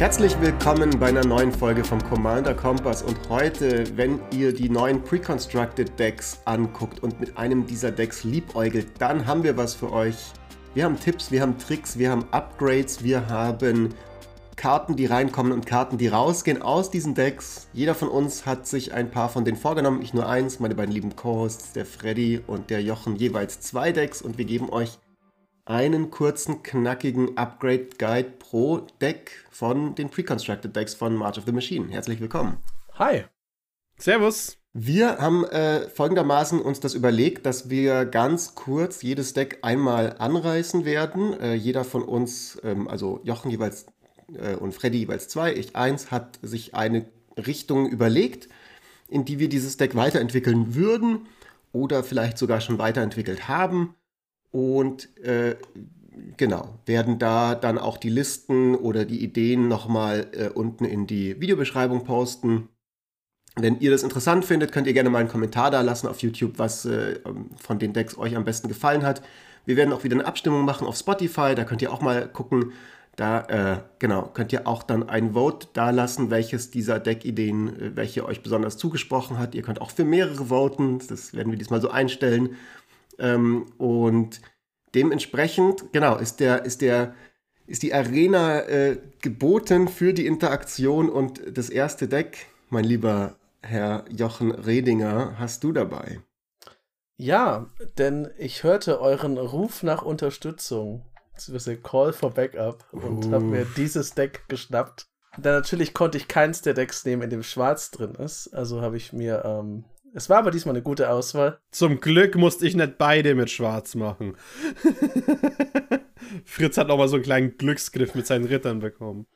Herzlich willkommen bei einer neuen Folge vom Commander Kompass und heute, wenn ihr die neuen Pre-Constructed Decks anguckt und mit einem dieser Decks liebäugelt, dann haben wir was für euch. Wir haben Tipps, wir haben Tricks, wir haben Upgrades, wir haben Karten, die reinkommen und Karten, die rausgehen aus diesen Decks. Jeder von uns hat sich ein paar von denen vorgenommen, ich nur eins, meine beiden lieben Co-Hosts, der Freddy und der Jochen, jeweils zwei Decks und wir geben euch einen kurzen, knackigen Upgrade-Guide pro Deck von den Pre-Constructed Decks von March of the Machine. Herzlich willkommen. Hi. Servus. Wir haben äh, folgendermaßen uns das überlegt, dass wir ganz kurz jedes Deck einmal anreißen werden. Äh, jeder von uns, ähm, also Jochen jeweils äh, und Freddy jeweils zwei, ich eins, hat sich eine Richtung überlegt, in die wir dieses Deck weiterentwickeln würden oder vielleicht sogar schon weiterentwickelt haben und äh, genau, werden da dann auch die Listen oder die Ideen nochmal äh, unten in die Videobeschreibung posten. Wenn ihr das interessant findet, könnt ihr gerne mal einen Kommentar da lassen auf YouTube, was äh, von den Decks euch am besten gefallen hat. Wir werden auch wieder eine Abstimmung machen auf Spotify, da könnt ihr auch mal gucken. Da, äh, genau, könnt ihr auch dann ein Vote da lassen, welches dieser Deckideen, äh, welche euch besonders zugesprochen hat. Ihr könnt auch für mehrere voten, das werden wir diesmal so einstellen. Ähm, und dementsprechend, genau, ist der, ist der, ist die Arena äh, geboten für die Interaktion und das erste Deck, mein lieber Herr Jochen Redinger, hast du dabei. Ja, denn ich hörte euren Ruf nach Unterstützung, beziehungsweise Call for Backup, und uh. habe mir dieses Deck geschnappt. Dann natürlich konnte ich keins der Decks nehmen, in dem Schwarz drin ist. Also habe ich mir ähm, es war aber diesmal eine gute Auswahl. Zum Glück musste ich nicht beide mit Schwarz machen. Fritz hat auch mal so einen kleinen Glücksgriff mit seinen Rittern bekommen.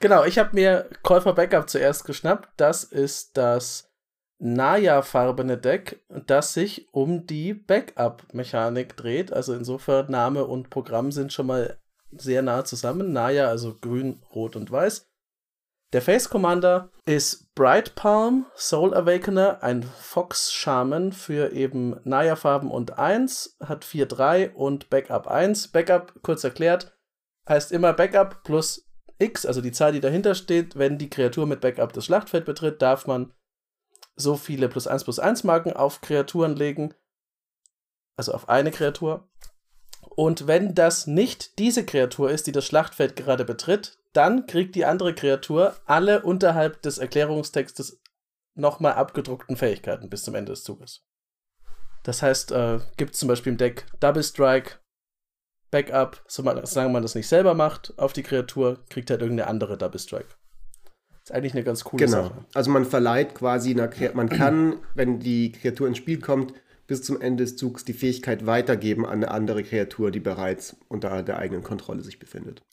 Genau, ich habe mir for Backup zuerst geschnappt. Das ist das Naya-farbene Deck, das sich um die Backup-Mechanik dreht. Also insofern Name und Programm sind schon mal sehr nah zusammen. Naya, also grün, rot und weiß. Der Face Commander ist Bright Palm, Soul Awakener, ein Fox Shaman für eben Naya-Farben und 1, hat 4-3 und Backup 1. Backup, kurz erklärt, heißt immer Backup plus X, also die Zahl, die dahinter steht. Wenn die Kreatur mit Backup das Schlachtfeld betritt, darf man so viele plus 1 plus 1 Marken auf Kreaturen legen. Also auf eine Kreatur. Und wenn das nicht diese Kreatur ist, die das Schlachtfeld gerade betritt, dann kriegt die andere Kreatur alle unterhalb des Erklärungstextes nochmal abgedruckten Fähigkeiten bis zum Ende des Zuges. Das heißt, äh, gibt es zum Beispiel im Deck Double Strike, Backup, solange man das nicht selber macht, auf die Kreatur, kriegt halt irgendeine andere Double Strike. Ist eigentlich eine ganz coole genau. Sache. Genau. Also man verleiht quasi, man kann, wenn die Kreatur ins Spiel kommt, bis zum Ende des Zugs die Fähigkeit weitergeben an eine andere Kreatur, die bereits unter der eigenen Kontrolle sich befindet.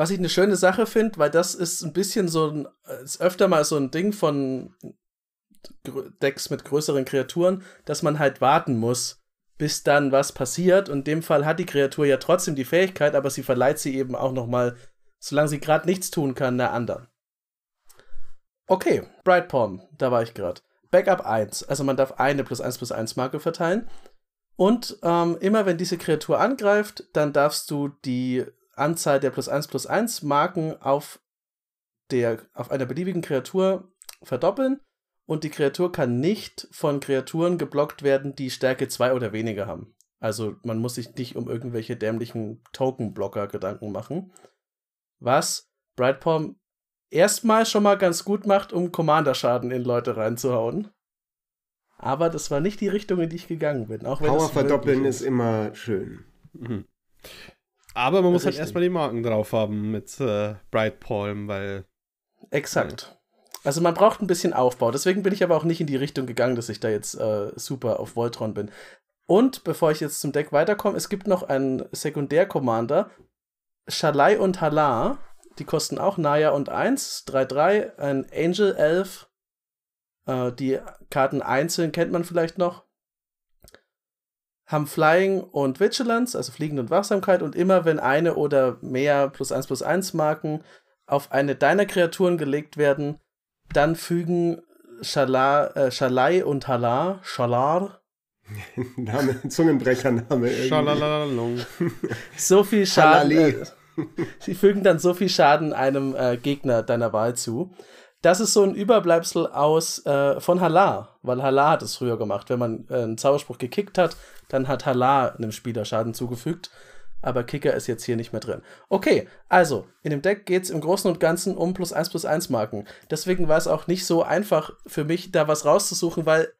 Was ich eine schöne Sache finde, weil das ist ein bisschen so ein, ist öfter mal so ein Ding von Decks mit größeren Kreaturen, dass man halt warten muss, bis dann was passiert. Und in dem Fall hat die Kreatur ja trotzdem die Fähigkeit, aber sie verleiht sie eben auch noch mal, solange sie gerade nichts tun kann, der anderen. Okay, Bright Palm, da war ich gerade. Backup 1, also man darf eine plus 1 plus 1 Marke verteilen. Und ähm, immer wenn diese Kreatur angreift, dann darfst du die Anzahl der plus 1 plus 1 Marken auf, der, auf einer beliebigen Kreatur verdoppeln und die Kreatur kann nicht von Kreaturen geblockt werden, die Stärke 2 oder weniger haben. Also man muss sich nicht um irgendwelche dämlichen Token-Blocker Gedanken machen. Was Brightpalm erstmal schon mal ganz gut macht, um Commander-Schaden in Leute reinzuhauen. Aber das war nicht die Richtung, in die ich gegangen bin. Auch Power verdoppeln ist immer schön. Mhm. Aber man muss halt Richtig. halt erstmal die Marken drauf haben mit äh, Bright Palm, weil. Exakt. Also man braucht ein bisschen Aufbau. Deswegen bin ich aber auch nicht in die Richtung gegangen, dass ich da jetzt äh, super auf Voltron bin. Und bevor ich jetzt zum Deck weiterkomme, es gibt noch einen Sekundär-Commander. Shalai und Halar. Die kosten auch Naya und 1, 3-3. Ein Angel Elf. Äh, die Karten einzeln kennt man vielleicht noch haben Flying und Vigilance, also Fliegen und Wachsamkeit, und immer wenn eine oder mehr plus 1 plus 1 Marken auf eine deiner Kreaturen gelegt werden, dann fügen Shala, äh, Shalai und Halar, Shalar. Name, Zungenbrechername. Schalalalong. so viel Schaden. Äh, sie fügen dann so viel Schaden einem äh, Gegner deiner Wahl zu. Das ist so ein Überbleibsel aus äh, von Halar, weil Halar hat es früher gemacht. Wenn man äh, einen Zauberspruch gekickt hat, dann hat Halar einem Spieler Schaden zugefügt. Aber Kicker ist jetzt hier nicht mehr drin. Okay, also, in dem Deck geht es im Großen und Ganzen um plus 1 plus 1 Marken. Deswegen war es auch nicht so einfach für mich, da was rauszusuchen, weil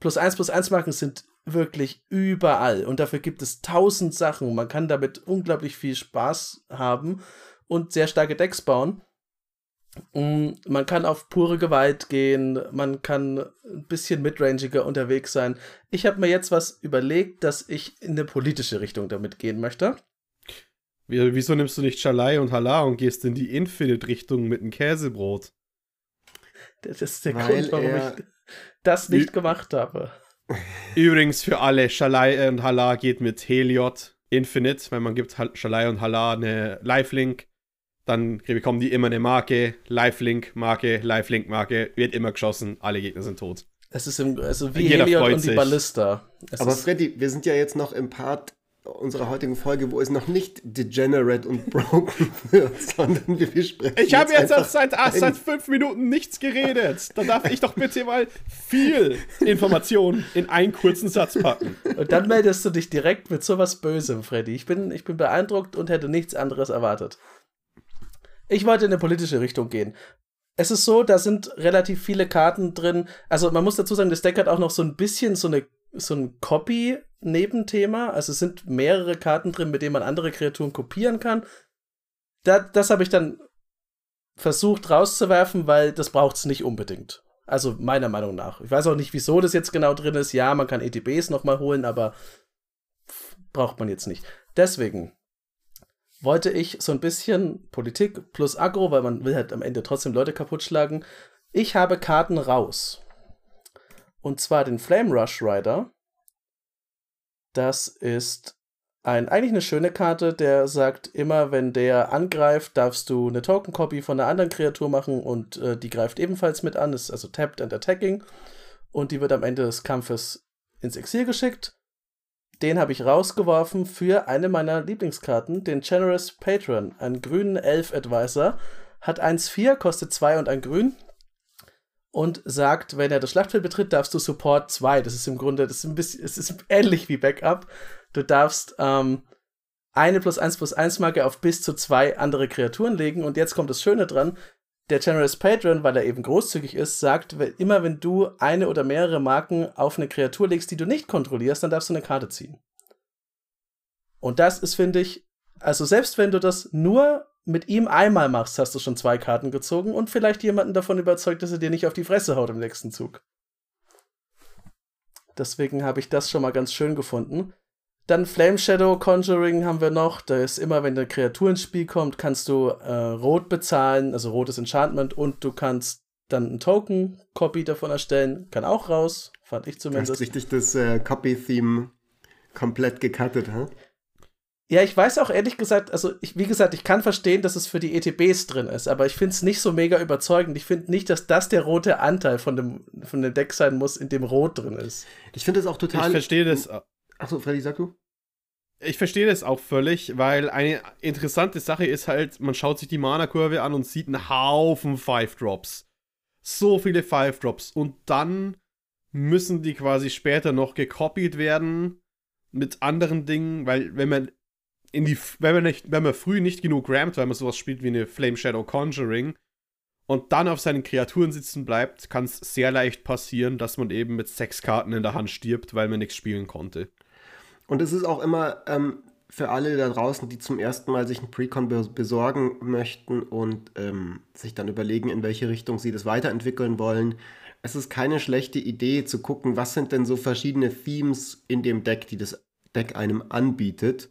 plus 1 plus 1 Marken sind wirklich überall. Und dafür gibt es tausend Sachen. Man kann damit unglaublich viel Spaß haben und sehr starke Decks bauen. Man kann auf pure Gewalt gehen, man kann ein bisschen midrangiger unterwegs sein. Ich habe mir jetzt was überlegt, dass ich in eine politische Richtung damit gehen möchte. Wieso nimmst du nicht Schalai und Hala und gehst in die Infinite-Richtung mit einem Käsebrot? Das ist der Weil Grund, warum ich das nicht gemacht habe. Übrigens für alle, Shalai und Hala geht mit Heliot Infinite, weil man gibt Shalai und Hala eine Lifelink. Dann bekommen die immer eine Marke, Lifelink, Marke, Lifelink, Marke, wird immer geschossen, alle Gegner sind tot. Es ist im, also wie Jeder Heliot und die Ballista. Es Aber Freddy, wir sind ja jetzt noch im Part unserer heutigen Folge, wo es noch nicht degenerate und broken wird, sondern wir sprechen. Ich habe jetzt, jetzt seit, ach, seit fünf Minuten nichts geredet. Da darf ich doch bitte mal viel Information in einen kurzen Satz packen. Und dann meldest du dich direkt mit sowas Bösem, Freddy. Ich bin, ich bin beeindruckt und hätte nichts anderes erwartet. Ich wollte in eine politische Richtung gehen. Es ist so, da sind relativ viele Karten drin. Also man muss dazu sagen, das Deck hat auch noch so ein bisschen so eine so ein Copy-Nebenthema. Also es sind mehrere Karten drin, mit denen man andere Kreaturen kopieren kann. Da, das habe ich dann versucht rauszuwerfen, weil das braucht es nicht unbedingt. Also meiner Meinung nach. Ich weiß auch nicht, wieso das jetzt genau drin ist. Ja, man kann ETBs nochmal holen, aber braucht man jetzt nicht. Deswegen wollte ich so ein bisschen Politik plus Agro, weil man will halt am Ende trotzdem Leute kaputt schlagen. Ich habe Karten raus. Und zwar den Flame Rush Rider. Das ist ein, eigentlich eine schöne Karte, der sagt, immer wenn der angreift, darfst du eine Token Copy von einer anderen Kreatur machen und äh, die greift ebenfalls mit an, ist also tapped and attacking und die wird am Ende des Kampfes ins Exil geschickt. Den habe ich rausgeworfen für eine meiner Lieblingskarten, den Generous Patron, einen grünen Elf Advisor, hat 1-4, kostet 2 und ein Grün, und sagt, wenn er das Schlachtfeld betritt, darfst du Support 2. Das ist im Grunde, das ist ein bisschen, es ist ähnlich wie Backup. Du darfst ähm, eine plus 1 plus 1 Marke auf bis zu zwei andere Kreaturen legen. Und jetzt kommt das Schöne dran. Der Generous Patron, weil er eben großzügig ist, sagt, immer wenn du eine oder mehrere Marken auf eine Kreatur legst, die du nicht kontrollierst, dann darfst du eine Karte ziehen. Und das ist, finde ich, also selbst wenn du das nur mit ihm einmal machst, hast du schon zwei Karten gezogen und vielleicht jemanden davon überzeugt, dass er dir nicht auf die Fresse haut im nächsten Zug. Deswegen habe ich das schon mal ganz schön gefunden. Dann Flame Shadow Conjuring haben wir noch. Da ist immer, wenn eine Kreatur ins Spiel kommt, kannst du äh, Rot bezahlen, also rotes Enchantment, und du kannst dann einen Token-Copy davon erstellen. Kann auch raus, fand ich zumindest. Du hast richtig das äh, Copy-Theme komplett gecuttet, hä? Ja, ich weiß auch ehrlich gesagt, also ich, wie gesagt, ich kann verstehen, dass es für die ETBs drin ist, aber ich finde es nicht so mega überzeugend. Ich finde nicht, dass das der rote Anteil von dem, von dem Deck sein muss, in dem Rot drin ist. Ich finde es auch total. Ich verstehe das. Achso, Freddy, sag du? Ich verstehe das auch völlig, weil eine interessante Sache ist halt, man schaut sich die Mana-Kurve an und sieht einen Haufen Five-Drops. So viele Five-Drops. Und dann müssen die quasi später noch gekopiert werden mit anderen Dingen, weil wenn man in die, wenn man, nicht, wenn man früh nicht genug rammt, weil man sowas spielt wie eine Flame Shadow Conjuring und dann auf seinen Kreaturen sitzen bleibt, kann es sehr leicht passieren, dass man eben mit sechs Karten in der Hand stirbt, weil man nichts spielen konnte. Und es ist auch immer ähm, für alle da draußen, die zum ersten Mal sich ein Precon besorgen möchten und ähm, sich dann überlegen, in welche Richtung sie das weiterentwickeln wollen. Es ist keine schlechte Idee zu gucken, was sind denn so verschiedene Themes in dem Deck, die das Deck einem anbietet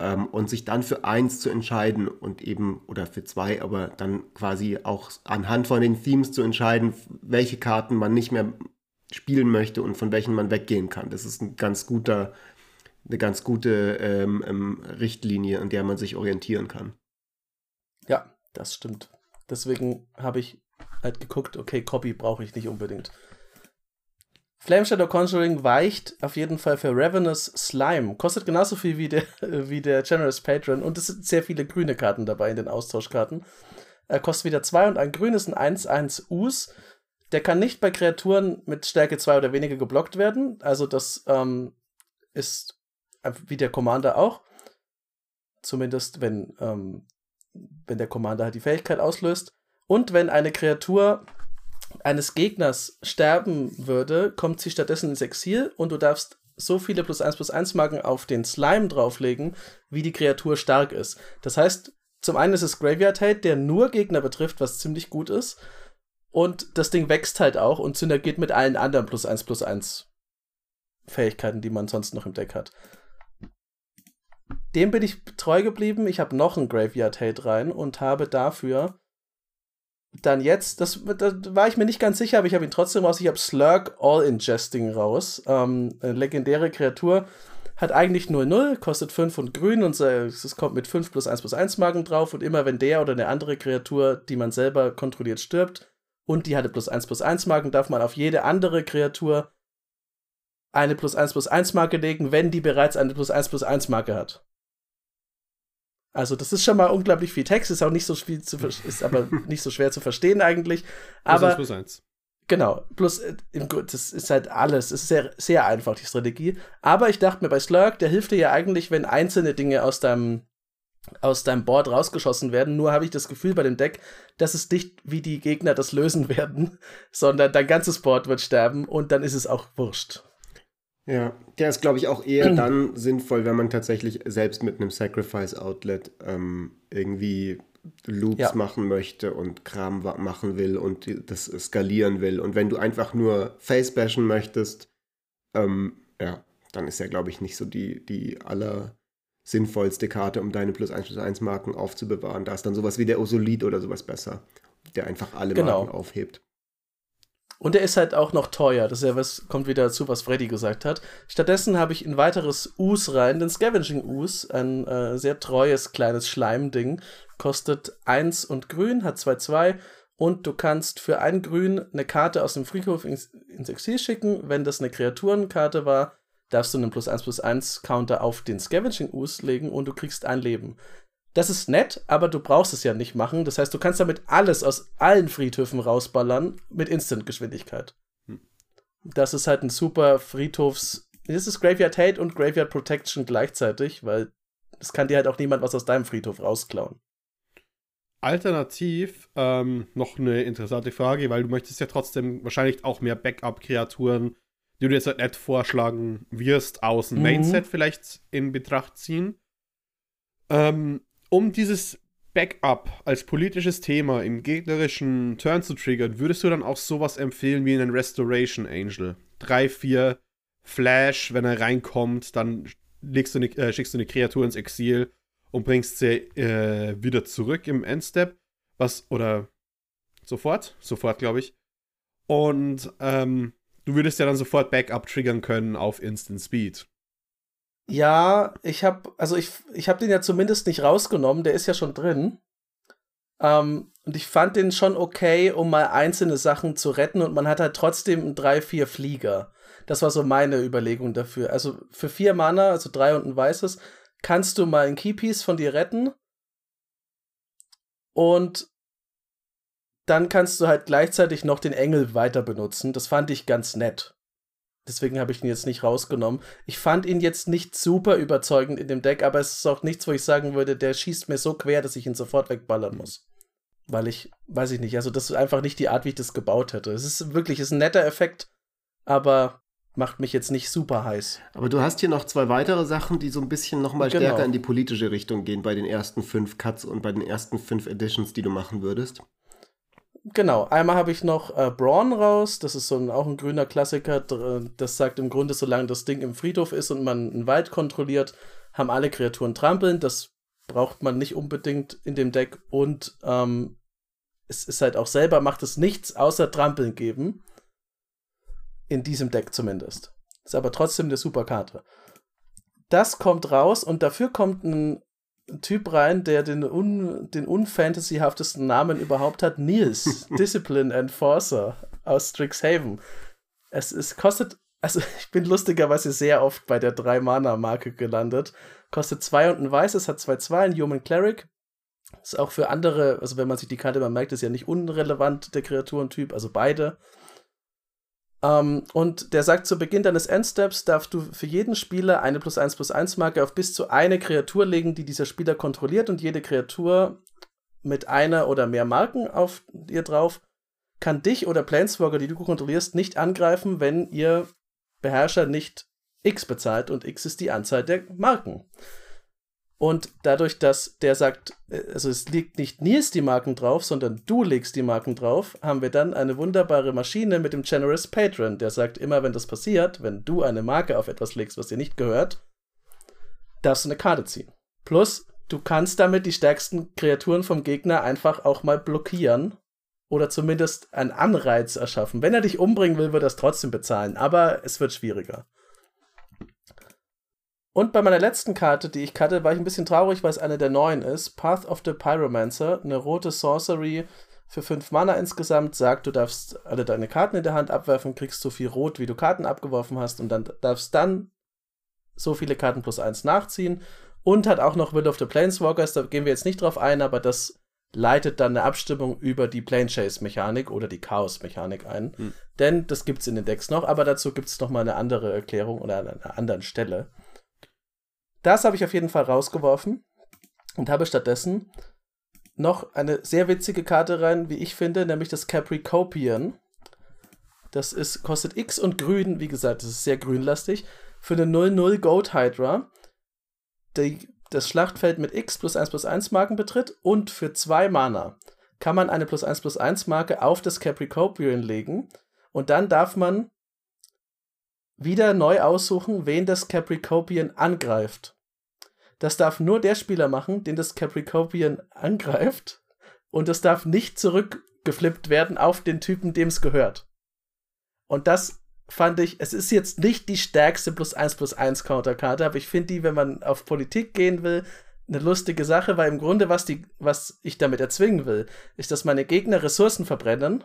ähm, und sich dann für eins zu entscheiden und eben, oder für zwei, aber dann quasi auch anhand von den Themes zu entscheiden, welche Karten man nicht mehr spielen möchte und von welchen man weggehen kann. Das ist ein ganz guter, eine ganz gute ähm, ähm, Richtlinie, an der man sich orientieren kann. Ja, das stimmt. Deswegen habe ich halt geguckt, okay, Copy brauche ich nicht unbedingt. Flame Shadow Conjuring weicht auf jeden Fall für Ravenous Slime. Kostet genauso viel wie der, wie der Generous Patron und es sind sehr viele grüne Karten dabei in den Austauschkarten. Er kostet wieder 2 und ein grünes ein 1-1 Us. Der kann nicht bei Kreaturen mit Stärke 2 oder weniger geblockt werden. Also das ähm, ist wie der Commander auch. Zumindest wenn, ähm, wenn der Commander halt die Fähigkeit auslöst. Und wenn eine Kreatur eines Gegners sterben würde, kommt sie stattdessen ins Exil und du darfst so viele plus 1 plus 1 Marken auf den Slime drauflegen, wie die Kreatur stark ist. Das heißt, zum einen ist es Graveyard Hate, der nur Gegner betrifft, was ziemlich gut ist. Und das Ding wächst halt auch und synergiert mit allen anderen plus 1 plus 1 Fähigkeiten, die man sonst noch im Deck hat. Dem bin ich treu geblieben. Ich habe noch einen Graveyard Hate rein und habe dafür dann jetzt, das, da war ich mir nicht ganz sicher, aber ich habe ihn trotzdem raus. Ich habe Slurk All Ingesting raus. Ähm, eine legendäre Kreatur. Hat eigentlich nur 0, kostet 5 und grün und es kommt mit 5 plus 1 plus 1 Magen drauf. Und immer wenn der oder eine andere Kreatur, die man selber kontrolliert, stirbt und die hatte plus 1 plus 1 Magen, darf man auf jede andere Kreatur eine plus 1 plus 1 Marke legen, wenn die bereits eine plus 1 plus 1 Marke hat. Also das ist schon mal unglaublich viel Text, ist auch nicht so viel zu ist aber nicht so schwer zu verstehen eigentlich. Aber plus eins. Genau, plus äh, das ist halt alles, es ist sehr, sehr einfach, die Strategie. Aber ich dachte mir bei Slurk, der hilft dir ja eigentlich, wenn einzelne Dinge aus deinem, aus deinem Board rausgeschossen werden. Nur habe ich das Gefühl bei dem Deck, dass es nicht wie die Gegner das lösen werden, sondern dein ganzes Board wird sterben und dann ist es auch wurscht. Ja, der ist, glaube ich, auch eher dann sinnvoll, wenn man tatsächlich selbst mit einem Sacrifice-Outlet ähm, irgendwie Loops ja. machen möchte und Kram machen will und das skalieren will. Und wenn du einfach nur Face bashen möchtest, ähm, ja, dann ist er, glaube ich, nicht so die, die aller sinnvollste Karte, um deine plus 1 plus 1 Marken aufzubewahren. Da ist dann sowas wie der Osolit oder sowas besser, der einfach alle genau. Marken aufhebt. Und er ist halt auch noch teuer. Das ist ja was, kommt wieder dazu, was Freddy gesagt hat. Stattdessen habe ich ein weiteres Us rein, den Scavenging Us, ein äh, sehr treues kleines Schleimding. Kostet 1 und grün, hat 2-2 und du kannst für ein Grün eine Karte aus dem Friedhof ins, ins Exil schicken. Wenn das eine Kreaturenkarte war, darfst du einen plus 1 plus 1 Counter auf den Scavenging Us legen und du kriegst ein Leben. Das ist nett, aber du brauchst es ja nicht machen. Das heißt, du kannst damit alles aus allen Friedhöfen rausballern mit Instant-Geschwindigkeit. Hm. Das ist halt ein super Friedhofs. Das ist Graveyard Hate und Graveyard Protection gleichzeitig, weil es kann dir halt auch niemand was aus deinem Friedhof rausklauen. Alternativ ähm, noch eine interessante Frage, weil du möchtest ja trotzdem wahrscheinlich auch mehr Backup-Kreaturen, die du jetzt halt nicht vorschlagen wirst, aus dem mhm. Mainset vielleicht in Betracht ziehen. Ähm, um dieses Backup als politisches Thema im gegnerischen Turn zu triggern, würdest du dann auch sowas empfehlen wie einen Restoration Angel? 3, 4 Flash, wenn er reinkommt, dann legst du eine, äh, schickst du eine Kreatur ins Exil und bringst sie äh, wieder zurück im Endstep. Was, oder sofort? Sofort, glaube ich. Und ähm, du würdest ja dann sofort Backup triggern können auf Instant Speed. Ja, ich habe, also ich, ich habe den ja zumindest nicht rausgenommen, der ist ja schon drin. Ähm, und ich fand den schon okay, um mal einzelne Sachen zu retten und man hat halt trotzdem einen 3-4 Flieger. Das war so meine Überlegung dafür. Also für vier Mana, also drei und ein weißes, kannst du mal ein Keypiece von dir retten. Und dann kannst du halt gleichzeitig noch den Engel weiter benutzen. Das fand ich ganz nett. Deswegen habe ich ihn jetzt nicht rausgenommen. Ich fand ihn jetzt nicht super überzeugend in dem Deck, aber es ist auch nichts, wo ich sagen würde, der schießt mir so quer, dass ich ihn sofort wegballern muss. Weil ich, weiß ich nicht, also das ist einfach nicht die Art, wie ich das gebaut hätte. Es ist wirklich, es ist ein netter Effekt, aber macht mich jetzt nicht super heiß. Aber du hast hier noch zwei weitere Sachen, die so ein bisschen nochmal genau. stärker in die politische Richtung gehen bei den ersten fünf Cuts und bei den ersten fünf Editions, die du machen würdest. Genau, einmal habe ich noch äh, Braun raus, das ist so ein, auch ein grüner Klassiker, das sagt im Grunde, solange das Ding im Friedhof ist und man einen Wald kontrolliert, haben alle Kreaturen trampeln, das braucht man nicht unbedingt in dem Deck und ähm, es ist halt auch selber, macht es nichts außer Trampeln geben. In diesem Deck zumindest. Ist aber trotzdem eine super Karte. Das kommt raus und dafür kommt ein Typ rein, der den, un, den unfantasyhaftesten Namen überhaupt hat, Nils, Discipline Enforcer aus Strixhaven. Es, es kostet, also ich bin lustigerweise sehr oft bei der 3-Mana-Marke gelandet. Kostet 2 und ein weißes, hat 2-2, ein Human Cleric. Ist auch für andere, also wenn man sich die Karte mal merkt, ist ja nicht unrelevant der Kreaturentyp, also beide. Um, ähm, und der sagt, zu Beginn deines Endsteps darfst du für jeden Spieler eine plus 1 plus 1 Marke auf bis zu eine Kreatur legen, die dieser Spieler kontrolliert und jede Kreatur mit einer oder mehr Marken auf ihr drauf kann dich oder Planeswalker, die du kontrollierst, nicht angreifen, wenn ihr Beherrscher nicht X bezahlt und X ist die Anzahl der Marken. Und dadurch, dass der sagt, äh, also es liegt nicht Nils die Marken drauf, sondern du legst die Marken drauf, haben wir dann eine wunderbare Maschine mit dem Generous Patron, der sagt, immer wenn das passiert, wenn du eine Marke auf etwas legst, was dir nicht gehört, darfst du eine Karte ziehen. Plus, du kannst damit die stärksten Kreaturen vom Gegner einfach auch mal blockieren oder zumindest einen Anreiz erschaffen. Wenn er dich umbringen will, wird er es trotzdem bezahlen, aber es wird schwieriger. Und bei meiner letzten Karte, die ich hatte, war ich ein bisschen traurig, weil es eine der neuen ist. Path of the Pyromancer, eine rote Sorcery für 5 Mana insgesamt, sagt, du darfst alle deine Karten in der Hand abwerfen, kriegst so viel Rot, wie du Karten abgeworfen hast und dann darfst dann so viele Karten plus 1 nachziehen. Und hat auch noch Will of the Planeswalkers, da gehen wir jetzt nicht drauf ein, aber das leitet dann eine Abstimmung über die Plane Chase Mechanik oder die Chaos Mechanik ein. Hm. Denn das gibt es in den Decks noch, aber dazu gibt es noch mal eine andere Erklärung oder an einer anderen Stelle. Das habe ich auf jeden Fall rausgeworfen und habe stattdessen noch eine sehr witzige Karte rein, wie ich finde, nämlich das Capricopian. Das ist, kostet X und grün, wie gesagt, das ist sehr grünlastig, für eine 0-0 Goat Hydra. Die, das Schlachtfeld mit X plus 1 plus 1 Marken betritt und für 2 Mana kann man eine plus 1 plus 1 Marke auf das Capricopian legen und dann darf man wieder neu aussuchen, wen das Capricopian angreift. Das darf nur der Spieler machen, den das Capricopian angreift. Und es darf nicht zurückgeflippt werden auf den Typen, dem es gehört. Und das fand ich, es ist jetzt nicht die stärkste plus 1 plus 1 Counterkarte, aber ich finde die, wenn man auf Politik gehen will, eine lustige Sache, weil im Grunde, was, die, was ich damit erzwingen will, ist, dass meine Gegner Ressourcen verbrennen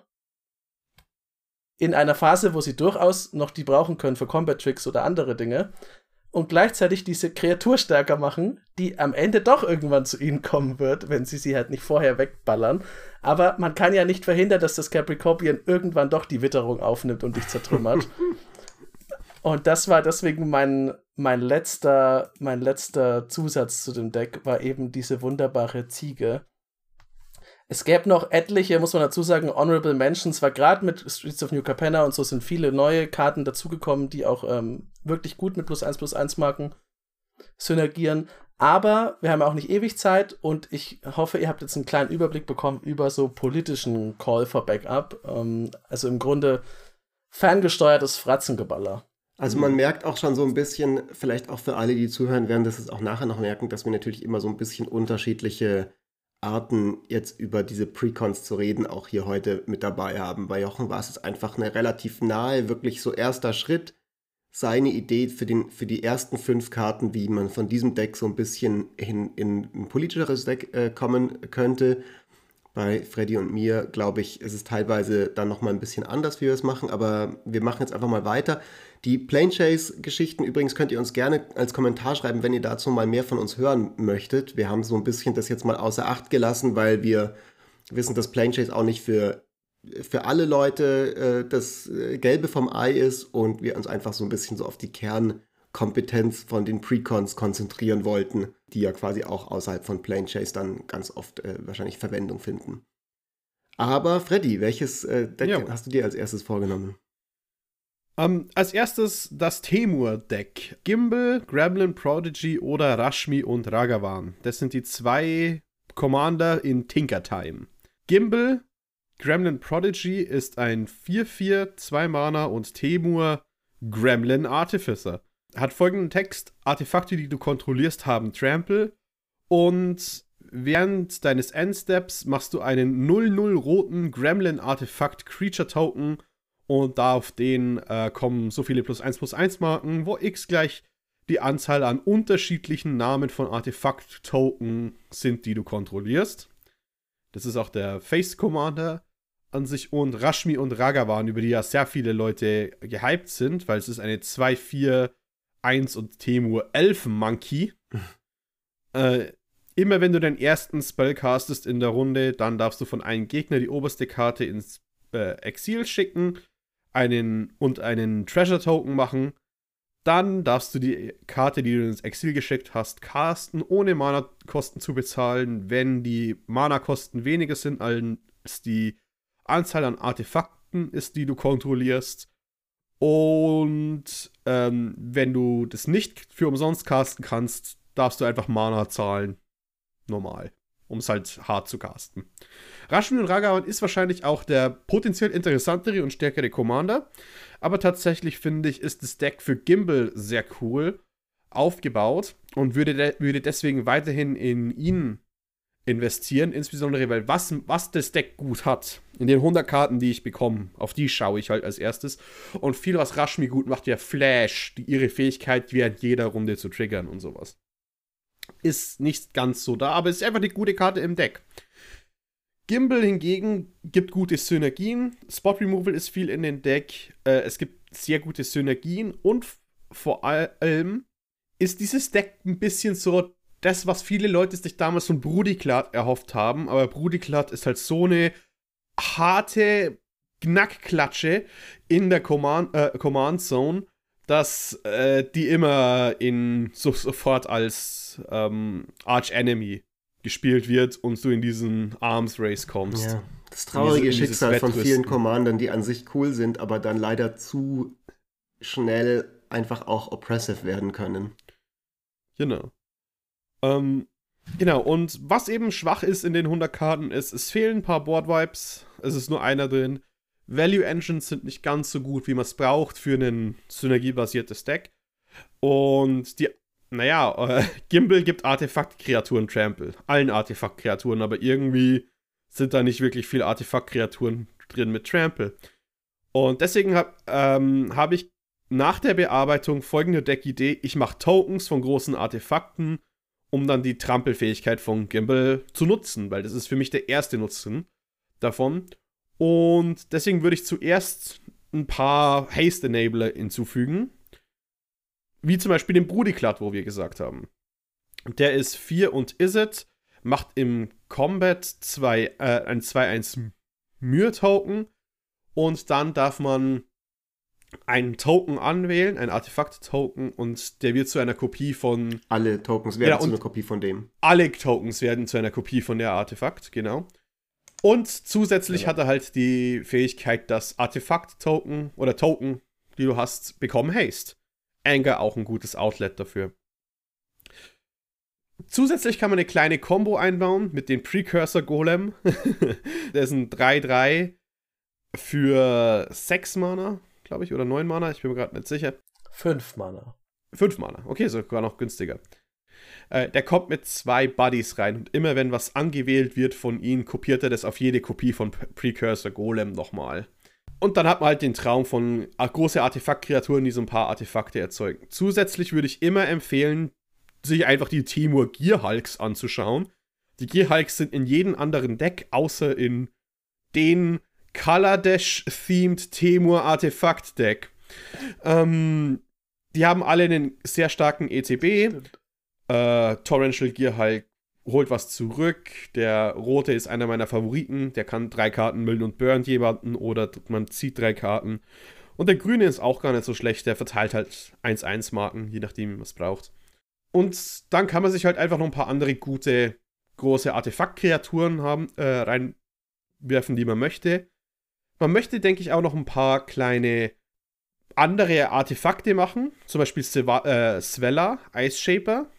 in einer Phase, wo sie durchaus noch die brauchen können für Combat Tricks oder andere Dinge und gleichzeitig diese Kreatur stärker machen, die am Ende doch irgendwann zu ihnen kommen wird, wenn sie sie halt nicht vorher wegballern. Aber man kann ja nicht verhindern, dass das Capricorpian irgendwann doch die Witterung aufnimmt und dich zertrümmert. und das war deswegen mein, mein letzter, mein letzter Zusatz zu dem Deck, war eben diese wunderbare Ziege es gäbe noch etliche, muss man dazu sagen, Honorable Mentions, war gerade mit Streets of New Capenna und so sind viele neue Karten dazugekommen, die auch ähm, wirklich gut mit plus 1 plus 1 Marken synergieren. Aber wir haben auch nicht ewig Zeit und ich hoffe, ihr habt jetzt einen kleinen Überblick bekommen über so politischen Call for Backup. Ähm, also im Grunde ferngesteuertes Fratzengeballer. Also man merkt auch schon so ein bisschen, vielleicht auch für alle, die zuhören werden, dass es auch nachher noch merken, dass wir natürlich immer so ein bisschen unterschiedliche Arten, jetzt über diese Precons zu reden, auch hier heute mit dabei haben. Bei Jochen war es einfach eine relativ nahe, wirklich so erster Schritt, seine Idee für, den, für die ersten fünf Karten, wie man von diesem Deck so ein bisschen hin in ein politischeres Deck äh, kommen könnte. Bei Freddy und mir, glaube ich, ist es teilweise dann nochmal ein bisschen anders, wie wir es machen, aber wir machen jetzt einfach mal weiter. Die Plane Chase-Geschichten übrigens könnt ihr uns gerne als Kommentar schreiben, wenn ihr dazu mal mehr von uns hören möchtet. Wir haben so ein bisschen das jetzt mal außer Acht gelassen, weil wir wissen, dass Plane Chase auch nicht für, für alle Leute äh, das äh, Gelbe vom Ei ist und wir uns einfach so ein bisschen so auf die Kernkompetenz von den Precons konzentrieren wollten, die ja quasi auch außerhalb von Plane Chase dann ganz oft äh, wahrscheinlich Verwendung finden. Aber Freddy, welches äh, Deck ja. hast du dir als erstes vorgenommen? Um, ähm, als erstes das Temur-Deck. Gimbal, Gremlin Prodigy oder Rashmi und Ragavan. Das sind die zwei Commander in Tinker Time. Gimbal, Gremlin Prodigy ist ein 4-4, 2 Mana und Temur Gremlin Artificer. Hat folgenden Text: Artefakte, die du kontrollierst, haben Trample. Und während deines Endsteps machst du einen 0-0 roten Gremlin Artefakt Creature Token und da auf den äh, kommen so viele plus 1 plus 1 Marken, wo x gleich die Anzahl an unterschiedlichen Namen von Artefakt-Token sind, die du kontrollierst. Das ist auch der Face Commander. an sich und Rashmi und Ragavan, über die ja sehr viele Leute gehypt sind, weil es ist eine 2, 4, 1 und Temur Elfen-Monkey. äh, immer wenn du deinen ersten Spell castest in der Runde, dann darfst du von einem Gegner die oberste Karte ins äh, Exil schicken einen und einen Treasure Token machen. Dann darfst du die Karte, die du ins Exil geschickt hast, casten, ohne Mana-Kosten zu bezahlen, wenn die Mana-Kosten weniger sind als die Anzahl an Artefakten ist, die du kontrollierst. Und ähm, wenn du das nicht für umsonst casten kannst, darfst du einfach Mana zahlen. Normal um es halt hart zu casten. Rashmi und Ragavan ist wahrscheinlich auch der potenziell interessantere und stärkere Commander, aber tatsächlich finde ich, ist das Deck für Gimbal sehr cool aufgebaut und würde, de würde deswegen weiterhin in ihn investieren, insbesondere weil was, was das Deck gut hat, in den 100 Karten, die ich bekomme, auf die schaue ich halt als erstes. Und viel, was Rashmi gut macht, ja Flash, die ihre Fähigkeit während jeder Runde zu triggern und sowas. Ist nicht ganz so da, aber es ist einfach eine gute Karte im Deck. Gimbal hingegen gibt gute Synergien. Spot Removal ist viel in den Deck. Äh, es gibt sehr gute Synergien und vor allem ist dieses Deck ein bisschen so das, was viele Leute sich damals von Brudiklat erhofft haben. Aber Brudiklat ist halt so eine harte Knackklatsche in der Command, äh, Command Zone, dass äh, die immer in so, sofort als ähm, Arch Enemy gespielt wird und du in diesen Arms Race kommst. Ja, das traurige diese, Schicksal von vielen Commandern, die an sich cool sind, aber dann leider zu schnell einfach auch oppressive werden können. Genau. Ähm, genau, und was eben schwach ist in den 100 Karten ist, es fehlen ein paar Board Vibes. Es ist nur einer drin. Value Engines sind nicht ganz so gut, wie man es braucht für ein synergiebasiertes Deck. Und die, naja, äh, Gimbal gibt Artefakt-Kreaturen Trample. Allen Artefakt-Kreaturen, aber irgendwie sind da nicht wirklich viele Artefakt-Kreaturen drin mit Trample. Und deswegen habe ähm, hab ich nach der Bearbeitung folgende Deck-Idee: Ich mache Tokens von großen Artefakten, um dann die Trampelfähigkeit von Gimbal zu nutzen, weil das ist für mich der erste Nutzen davon. Und deswegen würde ich zuerst ein paar Haste-Enabler hinzufügen. Wie zum Beispiel den Brudiklat, wo wir gesagt haben. Der ist 4 und Isit, macht im Combat zwei, äh, ein 2-1 Myr-Token und dann darf man einen Token anwählen, ein Artefakt-Token, und der wird zu einer Kopie von. Alle Tokens werden ja, zu einer Kopie von dem. Alle Tokens werden zu einer Kopie von der Artefakt, genau. Und zusätzlich ja. hat er halt die Fähigkeit, dass Artefakt-Token oder Token, die du hast, bekommen Haste. Anger auch ein gutes Outlet dafür. Zusätzlich kann man eine kleine Combo einbauen mit dem Precursor Golem. Der ist ein 3-3 für 6 Mana, glaube ich, oder 9 Mana, ich bin mir gerade nicht sicher. 5 Mana. 5 Mana, okay, sogar noch günstiger. Äh, der kommt mit zwei Buddies rein und immer wenn was angewählt wird von ihm, kopiert er das auf jede Kopie von Precursor Golem nochmal. Und dann hat man halt den Traum von große Artefaktkreaturen, die so ein paar Artefakte erzeugen. Zusätzlich würde ich immer empfehlen, sich einfach die Timur Gear Hulks anzuschauen. Die Gear Hulks sind in jedem anderen Deck, außer in den Kaladesh-themed Temur Artefakt Deck. Ähm, die haben alle einen sehr starken ETB. Äh, Torrential Gear halt holt was zurück. Der rote ist einer meiner Favoriten. Der kann drei Karten müllen und burnt jemanden oder man zieht drei Karten. Und der grüne ist auch gar nicht so schlecht. Der verteilt halt 1-1 Marken, je nachdem, es braucht. Und dann kann man sich halt einfach noch ein paar andere gute, große Artefaktkreaturen haben, äh, reinwerfen, die man möchte. Man möchte, denke ich, auch noch ein paar kleine andere Artefakte machen. Zum Beispiel äh, Svella, Ice Shaper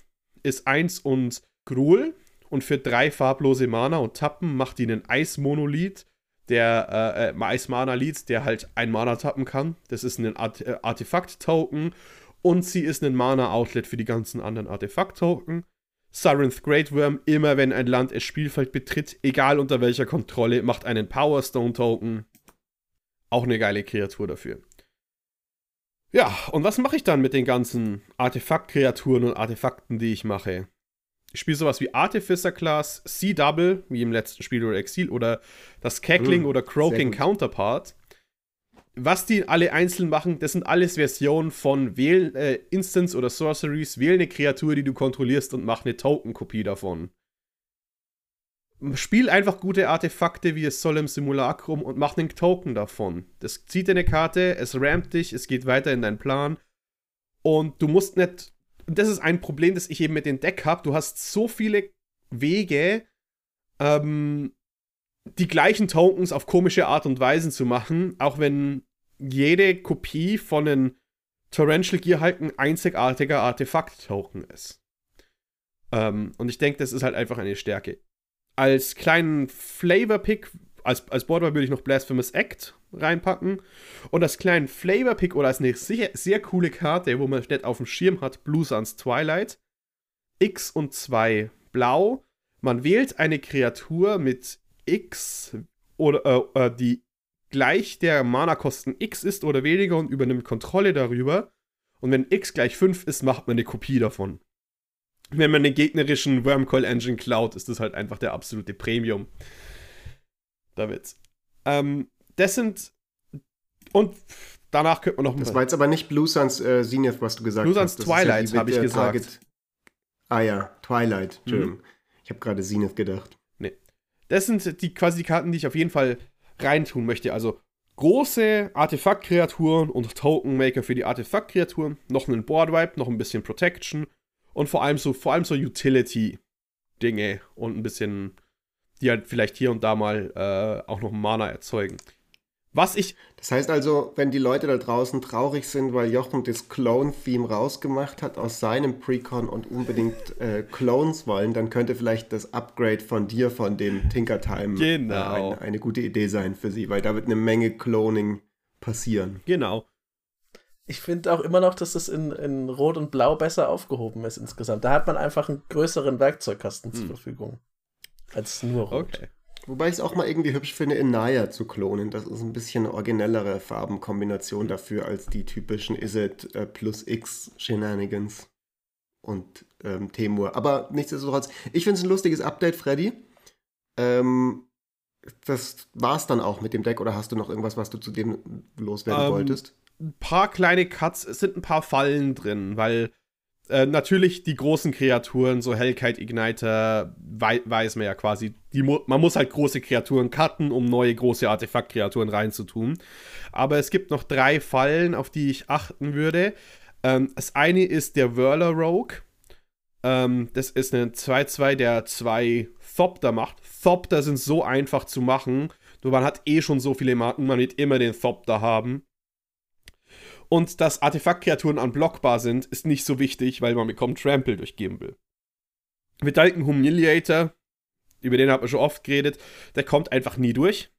ist 1 und Gruul und für drei farblose Mana und Tappen macht ihn einen Eismonolith, der äh, äh, Eis-Mana-Lied, der halt ein Mana tappen kann. Das ist ein Art äh, Artefakt-Token und sie ist ein Mana-Outlet für die ganzen anderen Artefakt-Token. Sirenth Great Worm, immer wenn ein Land das Spielfeld betritt, egal unter welcher Kontrolle, macht einen Power Stone Token. Auch eine geile Kreatur dafür. Ja, und was mache ich dann mit den ganzen Artefaktkreaturen und Artefakten, die ich mache? Spiele sowas wie Artificer Class, C-Double, wie im letzten Spiel oder Exil, oder das Cackling hm, oder Croaking Counterpart. Was die alle einzeln machen, das sind alles Versionen von Wähl, äh, Instance oder Sorceries. Wähl eine Kreatur, die du kontrollierst und mach eine Token-Kopie davon. Spiel einfach gute Artefakte, wie es soll im Simulacrum und mach einen Token davon. Das zieht dir eine Karte, es rampt dich, es geht weiter in deinen Plan. Und du musst nicht das ist ein Problem, das ich eben mit dem Deck habe. Du hast so viele Wege, ähm, die gleichen Tokens auf komische Art und Weise zu machen, auch wenn jede Kopie von einem Torrential Gear halt ein einzigartiger Artefakt-Token ist. Ähm, und ich denke, das ist halt einfach eine Stärke. Als kleinen Flavor-Pick als, als Border würde ich noch Blasphemous Act reinpacken. Und als kleinen Flavor-Pick oder als eine sehr, sehr coole Karte, wo man nicht auf dem Schirm hat, Blue Suns Twilight. X und 2 blau. Man wählt eine Kreatur mit X oder äh, äh, die gleich der Mana-Kosten X ist oder weniger und übernimmt Kontrolle darüber. Und wenn X gleich 5 ist, macht man eine Kopie davon. Wenn man den gegnerischen Wormcoil Engine klaut, ist das halt einfach der absolute Premium der Witz. Ähm, das sind. Und danach könnte man noch. Das war jetzt aber nicht Blue Suns äh, Zenith, was du gesagt Blue hast. Blue Suns Twilight, ja habe ich gesagt. Target. Ah ja, Twilight. Entschuldigung. Mhm. Ich habe gerade Zenith gedacht. Nee. Das sind die quasi die Karten, die ich auf jeden Fall reintun möchte. Also große Artefaktkreaturen und Token Maker für die Artefaktkreaturen, noch einen Board Wipe, noch ein bisschen Protection und vor allem so vor allem so Utility Dinge und ein bisschen die halt vielleicht hier und da mal äh, auch noch Mana erzeugen. Was ich. Das heißt also, wenn die Leute da draußen traurig sind, weil Jochen das Clone-Theme rausgemacht hat aus seinem Precon und unbedingt äh, Clones wollen, dann könnte vielleicht das Upgrade von dir, von dem Tinker Time, äh, genau. äh, eine, eine gute Idee sein für sie, weil da wird eine Menge Cloning passieren. Genau. Ich finde auch immer noch, dass das in, in Rot und Blau besser aufgehoben ist insgesamt. Da hat man einfach einen größeren Werkzeugkasten hm. zur Verfügung als nur rot. Okay. Wobei ich es auch mal irgendwie hübsch finde, in Naya zu klonen. Das ist ein bisschen eine originellere Farbenkombination dafür als die typischen Iset äh, plus X Shenanigans und ähm, Temur. Aber nichtsdestotrotz, ich finde es ein lustiges Update, Freddy. Ähm, das war's dann auch mit dem Deck oder hast du noch irgendwas, was du zu dem loswerden ähm, wolltest? Ein paar kleine Cuts, es sind ein paar Fallen drin, weil äh, natürlich die großen Kreaturen, so Hellkite Igniter, wei weiß man ja quasi. Mu man muss halt große Kreaturen cutten, um neue große Artefaktkreaturen reinzutun. Aber es gibt noch drei Fallen, auf die ich achten würde. Ähm, das eine ist der Whirler Rogue. Ähm, das ist ein 2-2, der zwei Thopter macht. Thopter sind so einfach zu machen. Nur man hat eh schon so viele Marken, man wird immer den Thopter haben. Und dass Artefaktkreaturen unblockbar sind, ist nicht so wichtig, weil man bekommt Trample durch Gimbal. Vidalken Humiliator, über den hat man schon oft geredet, der kommt einfach nie durch.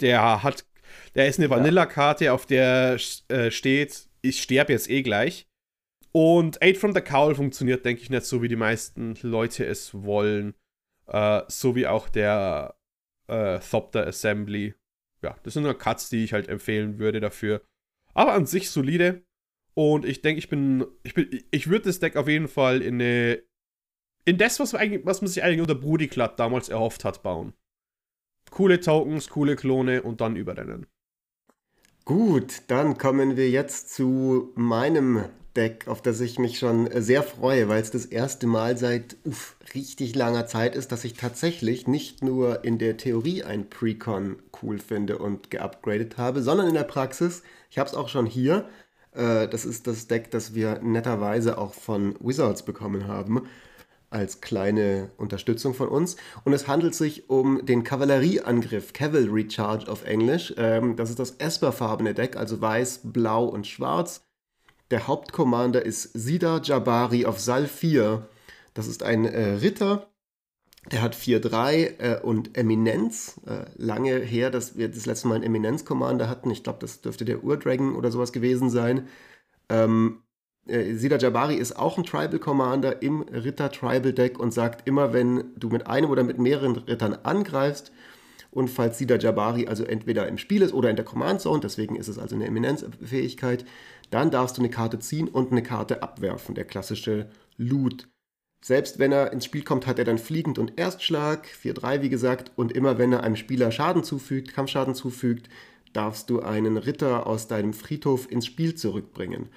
Der hat, der ist eine Vanilla-Karte, auf der äh, steht, ich sterbe jetzt eh gleich. Und Aid from the Cowl funktioniert, denke ich, nicht so, wie die meisten Leute es wollen. Äh, so wie auch der äh, Thopter Assembly. Ja, das sind nur Cuts, die ich halt empfehlen würde dafür. Aber an sich solide. Und ich denke, ich bin, ich bin, ich würde das Deck auf jeden Fall in eine, in das, was, eigentlich, was man sich eigentlich unter Brudiklat damals erhofft hat, bauen. Coole Tokens, coole Klone und dann überrennen. Gut, dann kommen wir jetzt zu meinem Deck, auf das ich mich schon sehr freue, weil es das erste Mal seit uff, richtig langer Zeit ist, dass ich tatsächlich nicht nur in der Theorie ein Precon cool finde und geupgradet habe, sondern in der Praxis ich habe es auch schon hier. Äh, das ist das Deck, das wir netterweise auch von Wizards bekommen haben als kleine Unterstützung von uns. Und es handelt sich um den Kavallerieangriff, Cavalry Charge auf Englisch. Ähm, das ist das Esper-farbene Deck, also weiß, blau und schwarz. Der Hauptcommander ist Sida Jabari auf Sal 4. Das ist ein äh, Ritter, der hat 4-3 äh, und Eminenz. Äh, lange her, dass wir das letzte Mal einen Eminenz-Commander hatten. Ich glaube, das dürfte der Urdragon oder sowas gewesen sein. Ähm, äh, Sida Jabari ist auch ein Tribal Commander im Ritter Tribal Deck und sagt immer, wenn du mit einem oder mit mehreren Rittern angreifst und falls Sida Jabari also entweder im Spiel ist oder in der Command Zone, deswegen ist es also eine Eminenzfähigkeit, dann darfst du eine Karte ziehen und eine Karte abwerfen, der klassische Loot. Selbst wenn er ins Spiel kommt, hat er dann Fliegend und Erstschlag, 4-3 wie gesagt, und immer wenn er einem Spieler Schaden zufügt, Kampfschaden zufügt, darfst du einen Ritter aus deinem Friedhof ins Spiel zurückbringen.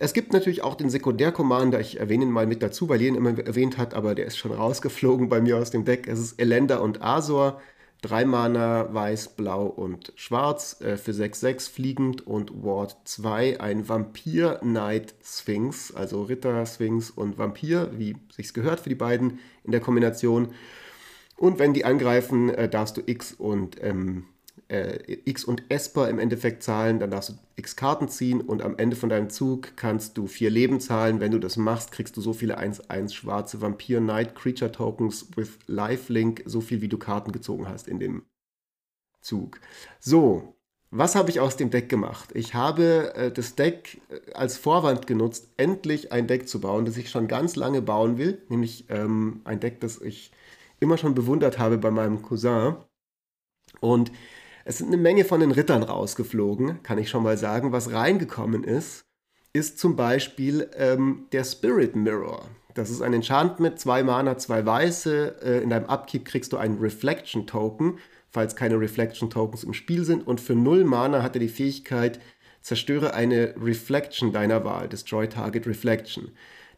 Es gibt natürlich auch den Sekundär-Commander, ich erwähne ihn mal mit dazu, weil Jen immer erwähnt hat, aber der ist schon rausgeflogen bei mir aus dem Deck. Es ist Elender und Azor. Drei Mana, Weiß, Blau und Schwarz äh, für 6-6 fliegend und Ward 2 ein Vampir Knight Sphinx, also Ritter Sphinx und Vampir, wie sich's gehört für die beiden in der Kombination. Und wenn die angreifen, äh, darfst du X und ähm, äh, X und Esper im Endeffekt zahlen, dann darfst du X Karten ziehen und am Ende von deinem Zug kannst du vier Leben zahlen. Wenn du das machst, kriegst du so viele 1-1 schwarze Vampir Knight Creature Tokens with Lifelink, so viel wie du Karten gezogen hast in dem Zug. So, was habe ich aus dem Deck gemacht? Ich habe äh, das Deck äh, als Vorwand genutzt, endlich ein Deck zu bauen, das ich schon ganz lange bauen will, nämlich ähm, ein Deck, das ich immer schon bewundert habe bei meinem Cousin. Und es sind eine Menge von den Rittern rausgeflogen, kann ich schon mal sagen. Was reingekommen ist, ist zum Beispiel ähm, der Spirit Mirror. Das ist ein Enchant mit zwei Mana, zwei Weiße. Äh, in deinem Upkeep kriegst du einen Reflection Token, falls keine Reflection Tokens im Spiel sind. Und für null Mana hat er die Fähigkeit, zerstöre eine Reflection deiner Wahl, Destroy Target Reflection.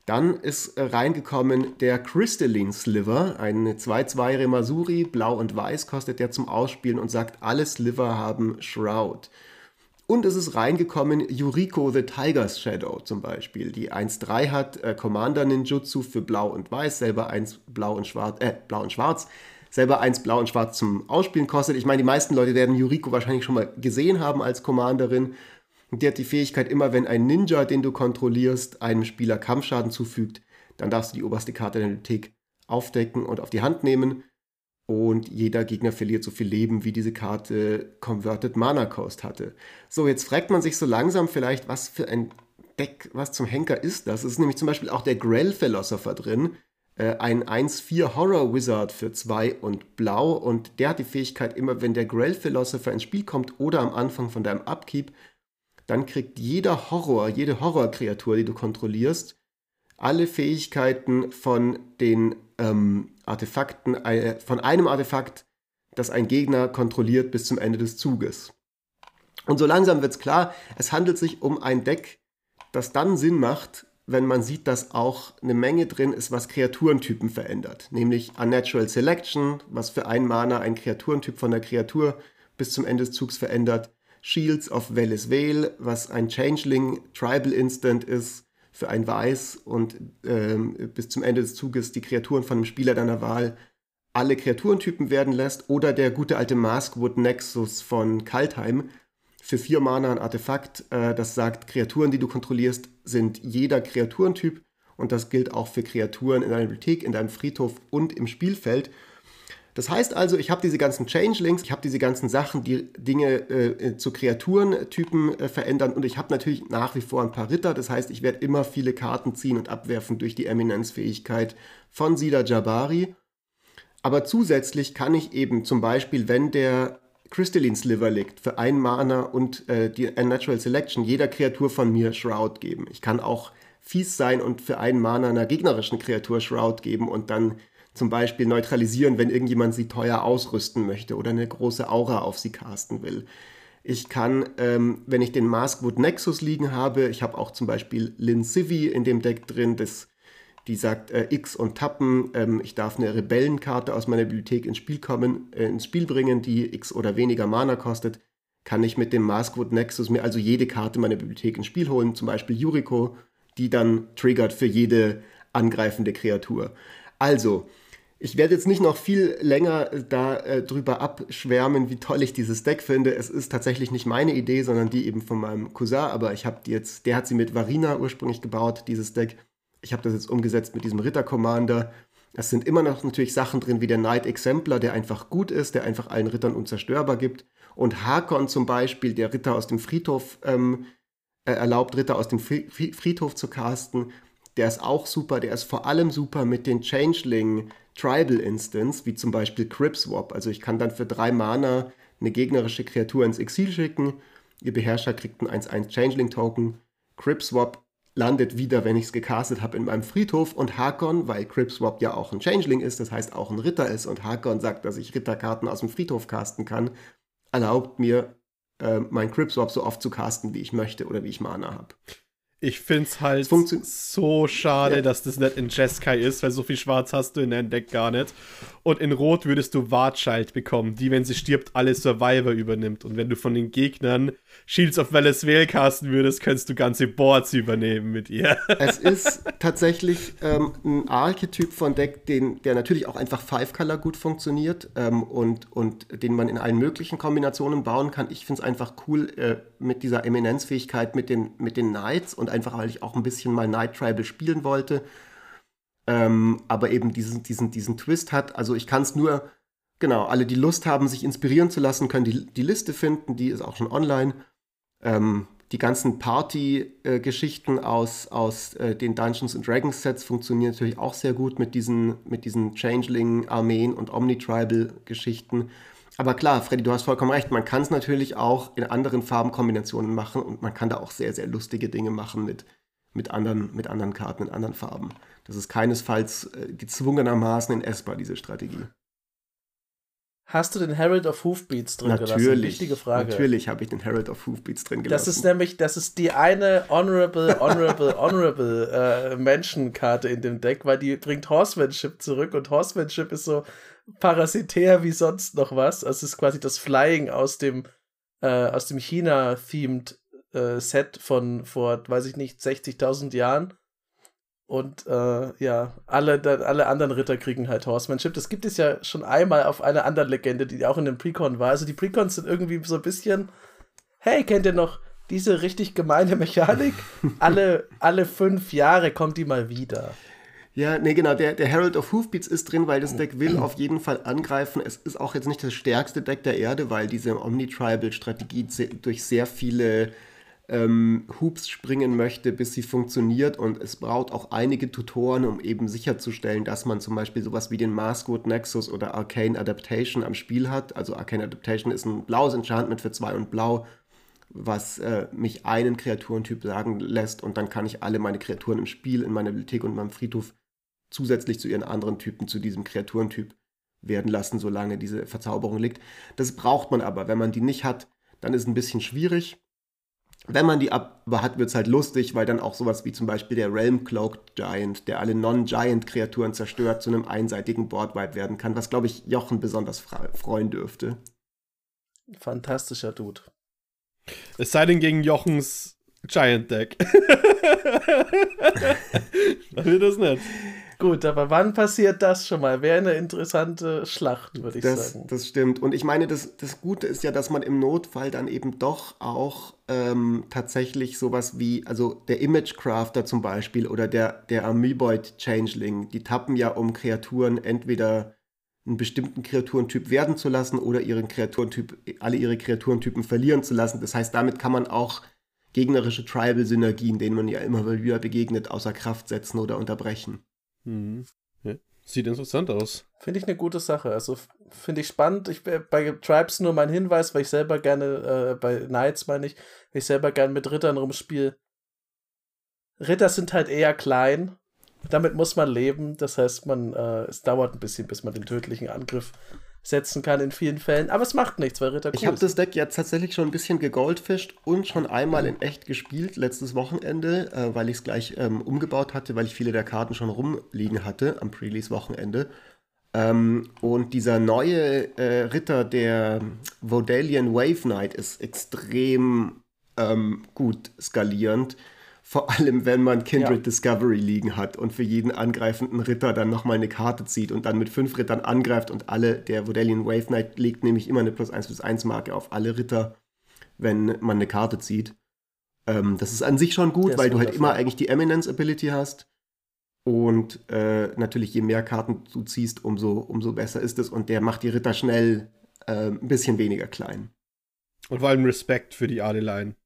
Dann ist äh, reingekommen der Crystalline Sliver, eine 2-2 Remasuri, blau und weiß kostet der zum Ausspielen und sagt, alle Sliver haben Shroud. Und es ist reingekommen Yuriko the Tiger's Shadow zum Beispiel, die 1-3 hat, äh, Commander Ninjutsu für blau und weiß, selber 1 blau und schwarz, äh, blau und schwarz, selber 1 blau und schwarz zum Ausspielen kostet. Ich meine, die meisten Leute werden Yuriko wahrscheinlich schon mal gesehen haben als Commanderin die hat die Fähigkeit, immer wenn ein Ninja, den du kontrollierst, einem Spieler Kampfschaden zufügt, dann darfst du die oberste Karte der Bibliothek aufdecken und auf die Hand nehmen. Und jeder Gegner verliert so viel Leben, wie diese Karte Converted Mana Cost hatte. So, jetzt fragt man sich so langsam vielleicht, was für ein Deck, was zum Henker ist das? Es ist nämlich zum Beispiel auch der Grell Philosopher drin. Äh, ein 1-4 Horror Wizard für 2 und blau. Und der hat die Fähigkeit, immer wenn der Grell Philosopher ins Spiel kommt oder am Anfang von deinem Upkeep, dann kriegt jeder Horror, jede Horrorkreatur, die du kontrollierst, alle Fähigkeiten von den ähm, Artefakten, äh, von einem Artefakt, das ein Gegner kontrolliert bis zum Ende des Zuges. Und so langsam wird es klar, es handelt sich um ein Deck, das dann Sinn macht, wenn man sieht, dass auch eine Menge drin ist, was Kreaturentypen verändert. Nämlich Unnatural Selection, was für einen Mana ein Kreaturentyp von der Kreatur bis zum Ende des Zugs verändert. Shields of Velis Vale, was ein Changeling Tribal Instant ist für ein Weiß und ähm, bis zum Ende des Zuges die Kreaturen von einem Spieler deiner Wahl alle Kreaturentypen werden lässt. Oder der gute alte Maskwood Nexus von Kaltheim für vier Mana ein Artefakt, äh, das sagt, Kreaturen, die du kontrollierst, sind jeder Kreaturentyp. Und das gilt auch für Kreaturen in deiner Bibliothek, in deinem Friedhof und im Spielfeld. Das heißt also, ich habe diese ganzen Changelings, ich habe diese ganzen Sachen, die Dinge äh, zu Kreaturentypen äh, verändern und ich habe natürlich nach wie vor ein paar Ritter. Das heißt, ich werde immer viele Karten ziehen und abwerfen durch die Eminenzfähigkeit von Sida Jabari. Aber zusätzlich kann ich eben zum Beispiel, wenn der Crystalline Sliver liegt, für ein Mana und äh, die Natural Selection jeder Kreatur von mir Shroud geben. Ich kann auch fies sein und für einen Mana einer gegnerischen Kreatur Shroud geben und dann zum Beispiel neutralisieren, wenn irgendjemand sie teuer ausrüsten möchte oder eine große Aura auf sie casten will. Ich kann, ähm, wenn ich den Maskwood Nexus liegen habe, ich habe auch zum Beispiel Lin Civi in dem Deck drin, das, die sagt äh, X und Tappen, ähm, ich darf eine Rebellenkarte aus meiner Bibliothek ins Spiel kommen, äh, ins Spiel bringen, die X oder weniger Mana kostet, kann ich mit dem Maskwood Nexus mir also jede Karte meiner Bibliothek ins Spiel holen, zum Beispiel Yuriko, die dann triggert für jede angreifende Kreatur. Also, ich werde jetzt nicht noch viel länger äh, da äh, abschwärmen, wie toll ich dieses Deck finde. Es ist tatsächlich nicht meine Idee, sondern die eben von meinem Cousin, aber ich habe die jetzt, der hat sie mit Varina ursprünglich gebaut, dieses Deck. Ich habe das jetzt umgesetzt mit diesem Ritter Commander. Es sind immer noch natürlich Sachen drin wie der Knight Exemplar, der einfach gut ist, der einfach allen Rittern unzerstörbar gibt. Und Hakon zum Beispiel, der Ritter aus dem Friedhof, ähm, äh, erlaubt Ritter aus dem Friedhof zu casten. Der ist auch super, der ist vor allem super mit den Changeling Tribal Instance, wie zum Beispiel Crip Swap. Also ich kann dann für drei Mana eine gegnerische Kreatur ins Exil schicken. Ihr Beherrscher kriegt einen 1-1 Changeling Token. Crip Swap landet wieder, wenn ich es gecastet habe, in meinem Friedhof und Hakon, weil Cripswap ja auch ein Changeling ist, das heißt auch ein Ritter ist und Hakon sagt, dass ich Ritterkarten aus dem Friedhof casten kann, erlaubt mir, äh, mein Cripswap so oft zu casten, wie ich möchte oder wie ich Mana habe. Ich find's halt so schade, ja. dass das nicht in Jeskai ist, weil so viel Schwarz hast du in deinem Deck gar nicht. Und in Rot würdest du Wartchild bekommen, die, wenn sie stirbt, alle Survivor übernimmt. Und wenn du von den Gegnern Shields of Venezuela casten würdest, könntest du ganze Boards übernehmen mit ihr. Es ist tatsächlich ähm, ein Archetyp von Deck, den, der natürlich auch einfach Five-Color gut funktioniert ähm, und, und den man in allen möglichen Kombinationen bauen kann. Ich finde es einfach cool äh, mit dieser Eminenzfähigkeit mit den, mit den Knights und einfach, weil ich auch ein bisschen mal Night Tribal spielen wollte. Ähm, aber eben diesen, diesen, diesen Twist hat. Also ich kann es nur, genau, alle, die Lust haben, sich inspirieren zu lassen, können die, die Liste finden, die ist auch schon online. Ähm, die ganzen Party-Geschichten aus, aus äh, den Dungeons and Dragons Sets funktionieren natürlich auch sehr gut mit diesen, mit diesen Changeling-Armeen und Omnitribal-Geschichten. Aber klar, Freddy, du hast vollkommen recht. Man kann es natürlich auch in anderen Farbenkombinationen machen und man kann da auch sehr, sehr lustige Dinge machen mit, mit, anderen, mit anderen Karten in anderen Farben. Das ist keinesfalls äh, gezwungenermaßen in essbar, diese Strategie. Hast du den Herald of Hoofbeats drin natürlich, gelassen? Wichtige Frage. Natürlich habe ich den Herald of Hoofbeats drin gelassen. Das ist nämlich, das ist die eine Honorable, Honorable, Honorable äh, Mention-Karte in dem Deck, weil die bringt Horsemanship zurück und Horsemanship ist so parasitär wie sonst noch was. Also es ist quasi das Flying aus dem, äh, aus dem China-themed äh, Set von vor, weiß ich nicht, 60.000 Jahren. Und äh, ja, alle, alle anderen Ritter kriegen halt Horsemanship. Das gibt es ja schon einmal auf einer anderen Legende, die auch in dem Precon war. Also die Precons sind irgendwie so ein bisschen, hey, kennt ihr noch diese richtig gemeine Mechanik? alle, alle fünf Jahre kommt die mal wieder. Ja, nee, genau. Der, der Herald of Hoofbeats ist drin, weil das Deck will auf jeden Fall angreifen. Es ist auch jetzt nicht das stärkste Deck der Erde, weil diese Omnitribal-Strategie durch sehr viele ähm, Hoops springen möchte, bis sie funktioniert. Und es braucht auch einige Tutoren, um eben sicherzustellen, dass man zum Beispiel sowas wie den Maskwood Nexus oder Arcane Adaptation am Spiel hat. Also Arcane Adaptation ist ein blaues Enchantment für zwei und blau, was äh, mich einen Kreaturentyp sagen lässt. Und dann kann ich alle meine Kreaturen im Spiel, in meiner Bibliothek und in meinem Friedhof zusätzlich zu ihren anderen Typen, zu diesem Kreaturentyp werden lassen, solange diese Verzauberung liegt. Das braucht man aber. Wenn man die nicht hat, dann ist es ein bisschen schwierig. Wenn man die aber hat, wird es halt lustig, weil dann auch sowas wie zum Beispiel der Realm Cloaked Giant, der alle Non-Giant-Kreaturen zerstört, zu einem einseitigen Boardwipe werden kann, was, glaube ich, Jochen besonders freuen dürfte. Fantastischer Dude. Es sei denn gegen Jochens Giant Deck. Dann wird das nicht. Gut, aber wann passiert das schon mal? Wäre eine interessante Schlacht, würde ich das, sagen. Das stimmt. Und ich meine, das, das Gute ist ja, dass man im Notfall dann eben doch auch ähm, tatsächlich sowas wie, also der Image Crafter zum Beispiel oder der, der Amoeboid Changeling, die tappen ja, um Kreaturen entweder einen bestimmten Kreaturentyp werden zu lassen oder ihren Kreaturentyp, alle ihre Kreaturentypen verlieren zu lassen. Das heißt, damit kann man auch gegnerische Tribal-Synergien, denen man ja immer wieder begegnet, außer Kraft setzen oder unterbrechen. Mhm. Ja. Sieht interessant aus. Finde ich eine gute Sache. Also finde ich spannend. Ich bei Tribes nur mein Hinweis, weil ich selber gerne, äh, bei Knights meine ich, ich selber gerne mit Rittern rumspiele. Ritter sind halt eher klein. Damit muss man leben. Das heißt, man, äh, es dauert ein bisschen, bis man den tödlichen Angriff setzen kann in vielen Fällen. Aber es macht nichts, weil Ritter cool Ich habe das Deck jetzt tatsächlich schon ein bisschen gegoldfischt und schon einmal in echt gespielt, letztes Wochenende, äh, weil ich es gleich ähm, umgebaut hatte, weil ich viele der Karten schon rumliegen hatte am Pre-Release-Wochenende. Ähm, und dieser neue äh, Ritter, der Vodalian Wave Knight, ist extrem ähm, gut skalierend. Vor allem, wenn man Kindred ja. Discovery liegen hat und für jeden angreifenden Ritter dann nochmal eine Karte zieht und dann mit fünf Rittern angreift und alle, der Vodalian Wave Knight legt nämlich immer eine plus 1 plus 1 Marke auf alle Ritter, wenn man eine Karte zieht. Ähm, das ist an sich schon gut, weil du halt immer eigentlich die Eminence Ability hast. Und äh, natürlich, je mehr Karten du ziehst, umso, umso besser ist es. Und der macht die Ritter schnell äh, ein bisschen weniger klein. Und vor allem Respekt für die Adeline.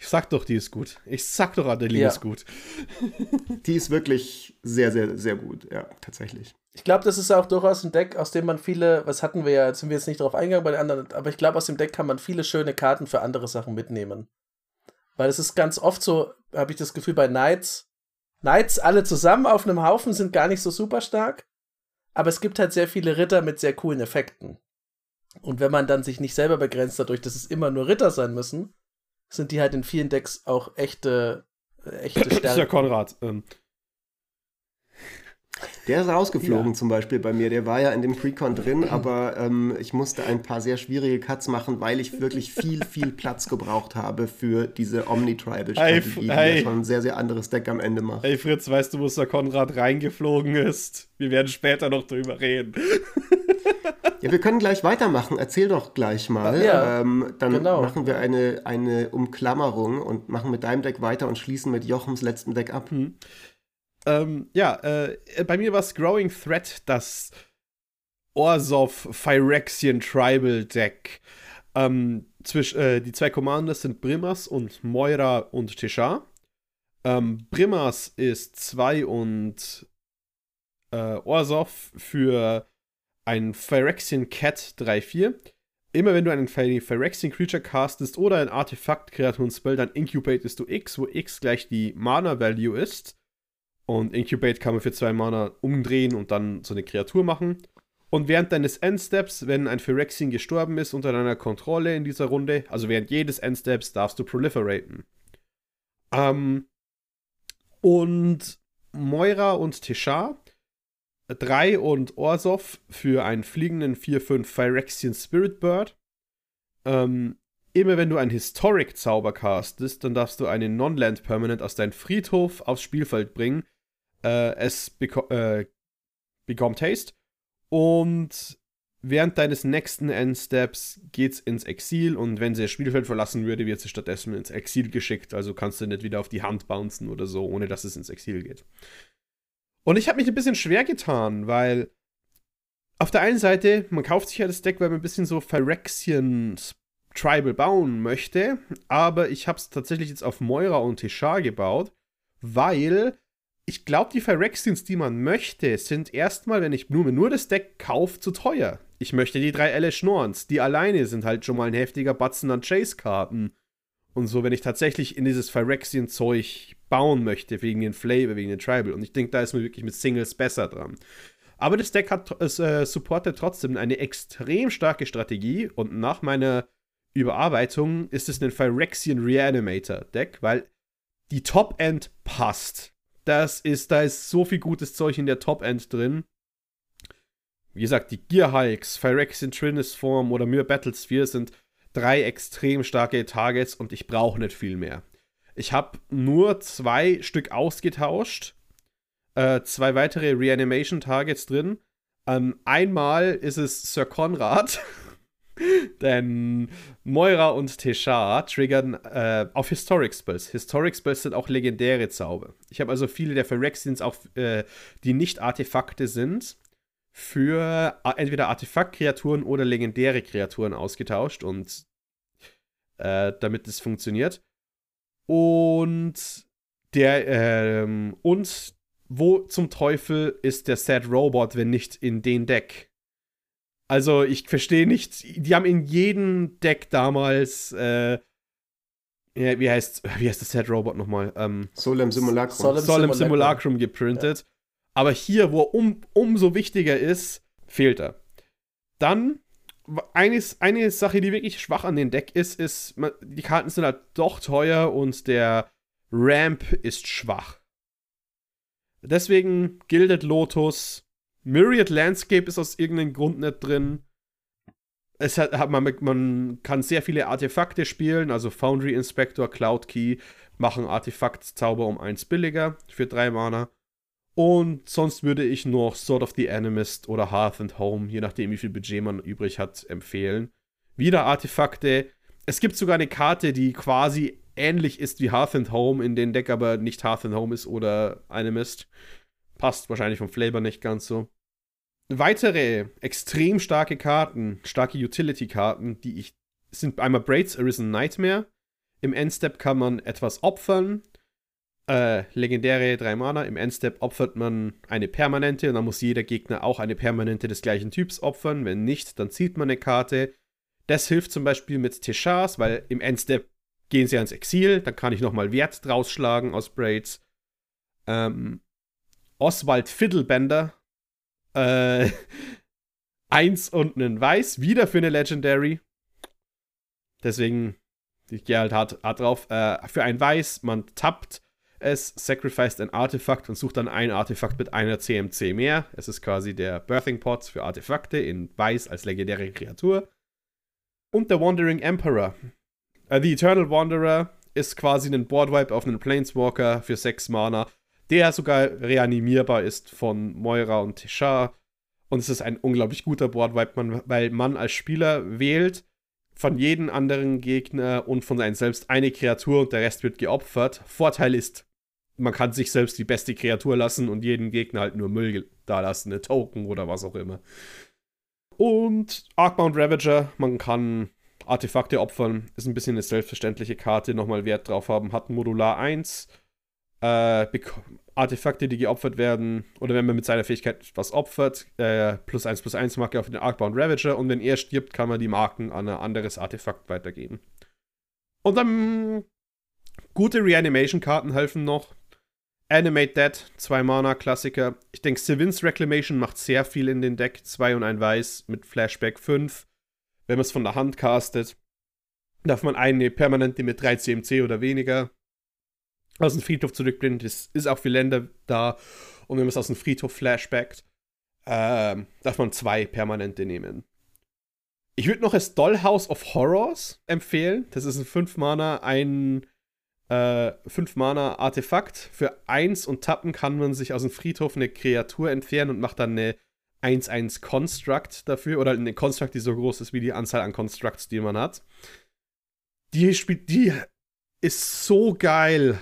Ich sag doch, die ist gut. Ich sag doch, Adeline ja. ist gut. die ist wirklich sehr, sehr, sehr gut, ja, tatsächlich. Ich glaube, das ist auch durchaus ein Deck, aus dem man viele, was hatten wir ja, jetzt sind wir jetzt nicht drauf eingegangen bei den anderen, aber ich glaube, aus dem Deck kann man viele schöne Karten für andere Sachen mitnehmen. Weil es ist ganz oft so, habe ich das Gefühl, bei Knights, Knights alle zusammen auf einem Haufen sind gar nicht so super stark. Aber es gibt halt sehr viele Ritter mit sehr coolen Effekten. Und wenn man dann sich nicht selber begrenzt dadurch, dass es immer nur Ritter sein müssen, sind die halt in vielen Decks auch echte, äh, echte Stärken. Das ist ja Konrad. Ähm, Der ist rausgeflogen Ja. zum Beispiel bei mir. Der war ja in dem Precon drin, aber ähm, ich musste ein paar sehr schwierige Cuts machen, weil ich wirklich viel, viel Platz gebraucht habe für diese Omni-Tribal-Strategie, die Hey. ja schon ein sehr, sehr anderes Deck am Ende macht. Ey Fritz, weißt du, wo Sir Konrad reingeflogen ist? Wir werden später noch drüber reden. Ja, wir können gleich weitermachen. Erzähl doch gleich mal. Ja, ähm, dann genau. machen wir eine, eine Umklammerung und machen mit deinem Deck weiter und schließen mit Jochems letzten Deck ab. Ähm, ja, äh, bei mir war es Growing Threat, das Orzov Phyrexian Tribal Deck. Ähm, zwisch, äh, die zwei Commanders sind Brimas und Moira und Tishar. Ähm, Brimas ist 2 und äh, Orzov für ein Phyrexian Cat 3-4. Immer wenn du einen Phy- Phyrexian Creature castest oder ein Artefakt-Kreaturen-Spell, dann incubatest du X, wo X gleich die Mana-Value ist. Und Incubate kann man für zwei Mana umdrehen und dann so eine Kreatur machen. Und während deines Endsteps, wenn ein Phyrexian gestorben ist unter deiner Kontrolle in dieser Runde, also während jedes Endsteps, darfst du proliferaten. Ähm, und Moira und Tishar, 3 und Orzov für einen fliegenden 4-5 Phyrexian Spirit Bird. Ähm, immer wenn du einen Historic-Zauber castest, dann darfst du einen Non-Land Permanent aus deinem Friedhof aufs Spielfeld bringen. Äh, es beko äh, bekommt Haste. Und während deines nächsten Endsteps geht's ins Exil und wenn sie das Spielfeld verlassen würde, wird sie stattdessen ins Exil geschickt. Also kannst du nicht wieder auf die Hand bouncen oder so, ohne dass es ins Exil geht. Und ich habe mich ein bisschen schwer getan, weil auf der einen Seite, man kauft sich ja das Deck, weil man ein bisschen so Phyrexian Tribal bauen möchte, aber ich habe es tatsächlich jetzt auf Moira und Tishar gebaut, weil ich glaube, die Phyrexians, die man möchte, sind erstmal, wenn ich mir nur das Deck kaufe, zu teuer. Ich möchte die drei Alice Schnorns. Die alleine sind halt schon mal ein heftiger Batzen an Chase-Karten. Und so, wenn ich tatsächlich in dieses Phyrexian-Zeug bauen möchte, wegen den Flavor, wegen den Tribal. Und ich denke, da ist man wirklich mit Singles besser dran. Aber das Deck hat, es äh, supportet trotzdem eine extrem starke Strategie. Und nach meiner Überarbeitung ist es ein Phyrexian Reanimator Deck, weil die Top-End passt. Das ist, da ist so viel gutes Zeug in der Top-End drin. Wie gesagt, die Gear Hulks, Phyrexian Trinisform oder Myr Battlesphere sind drei extrem starke Targets und ich brauche nicht viel mehr. Ich habe nur zwei Stück ausgetauscht, äh, zwei weitere Reanimation Targets drin. Ähm, einmal ist es Sir Conrad, denn Moira und Teshar triggern äh, auf Historic Spells. Historic Spells sind auch legendäre Zauber. Ich habe also viele der Phyrexians, auch äh, die nicht Artefakte sind, für äh, entweder Artefakt-Kreaturen oder legendäre Kreaturen ausgetauscht und äh, damit es funktioniert. Und der, ähm, und wo zum Teufel ist der Sad Robot, wenn nicht in den Deck? Also, ich verstehe nicht, die haben in jedem Deck damals, äh, ja, wie heißt, wie heißt der Sad Robot nochmal? Ähm, Solem Simulacrum. Solemn Solemn Simulacrum. Geprintet. Aber hier, wo er um, umso wichtiger ist, fehlt er. Dann, eines, eine Sache, die wirklich schwach an dem Deck ist, ist, man, die Karten sind halt doch teuer und der Ramp ist schwach. Deswegen Gilded Lotus, Myriad Landscape ist aus irgendeinem Grund nicht drin. Es hat, hat man, man kann sehr viele Artefakte spielen, also Foundry Inspector, Cloud Key machen Artefaktzauber um eins billiger für drei Mana. Und sonst würde ich noch Sword of the Animist oder Hearth and Home, je nachdem wie viel Budget man übrig hat, empfehlen. Wieder Artefakte. Es gibt sogar eine Karte, die quasi ähnlich ist wie Hearth and Home, in den Deck aber nicht Hearth and Home ist oder Animist. Passt wahrscheinlich vom Flavor nicht ganz so. Weitere extrem starke Karten, starke Utility-Karten, die ich, sind einmal Braids Arisen Nightmare. Im Endstep kann man etwas opfern, äh, legendäre 3 Mana. Im Endstep opfert man eine permanente und dann muss jeder Gegner auch eine permanente des gleichen Typs opfern. Wenn nicht, dann zieht man eine Karte. Das hilft zum Beispiel mit Teshars, weil im Endstep gehen sie ans Exil, dann kann ich nochmal Wert draus schlagen aus Braids. Ähm, Oswald Fiddlebender, äh, eins und einen Weiß, wieder für eine Legendary. Deswegen, ich gehe halt hart, hart drauf. Äh, für ein Weiß, man tappt es, sacrificed ein Artefakt und sucht dann ein Artefakt mit einer CMC mehr. Es ist quasi der Birthing Pot für Artefakte in Weiß als legendäre Kreatur. Und der Wandering Emperor. Uh, The Eternal Wanderer ist quasi ein Boardwipe auf einen Planeswalker für 6 Mana, der sogar reanimierbar ist von Moira und Tishar. Und es ist ein unglaublich guter Boardwipe, weil man als Spieler wählt von jedem anderen Gegner und von einem selbst eine Kreatur und der Rest wird geopfert. Vorteil ist, man kann sich selbst die beste Kreatur lassen und jeden Gegner halt nur Müll da lassen, eine Token oder was auch immer. Und Arcbound Ravager, man kann Artefakte opfern, ist ein bisschen eine selbstverständliche Karte, nochmal Wert drauf haben, hat Modular 1. Äh, Artefakte, die geopfert werden, oder wenn man mit seiner Fähigkeit was opfert, äh, plus 1 plus 1 Marke auf den Arcbound Ravager und wenn er stirbt, kann man die Marken an ein anderes Artefakt weitergeben. Und dann gute Reanimation-Karten helfen noch. Animate Dead, 2 Mana, Klassiker. Ich denke, Sevin's Reclamation macht sehr viel in den Deck. 2 und ein Weiß mit Flashback 5 wenn man es von der Hand castet, darf man eine permanente mit 3 CMC oder weniger aus dem Friedhof zurückbringen. Das ist auch für Länder da. Und wenn man es aus dem Friedhof flashbackt, äh, darf man zwei permanente nehmen. Ich würde noch das Dollhouse of Horrors empfehlen. Das ist ein 5 Mana, ein äh, 5 Mana Artefakt. Für 1 und Tappen kann man sich aus dem Friedhof eine Kreatur entfernen und macht dann eine 1-1 Construct dafür oder eine Construct, die so groß ist wie die Anzahl an Constructs, die man hat. Die spielt, die ist so geil.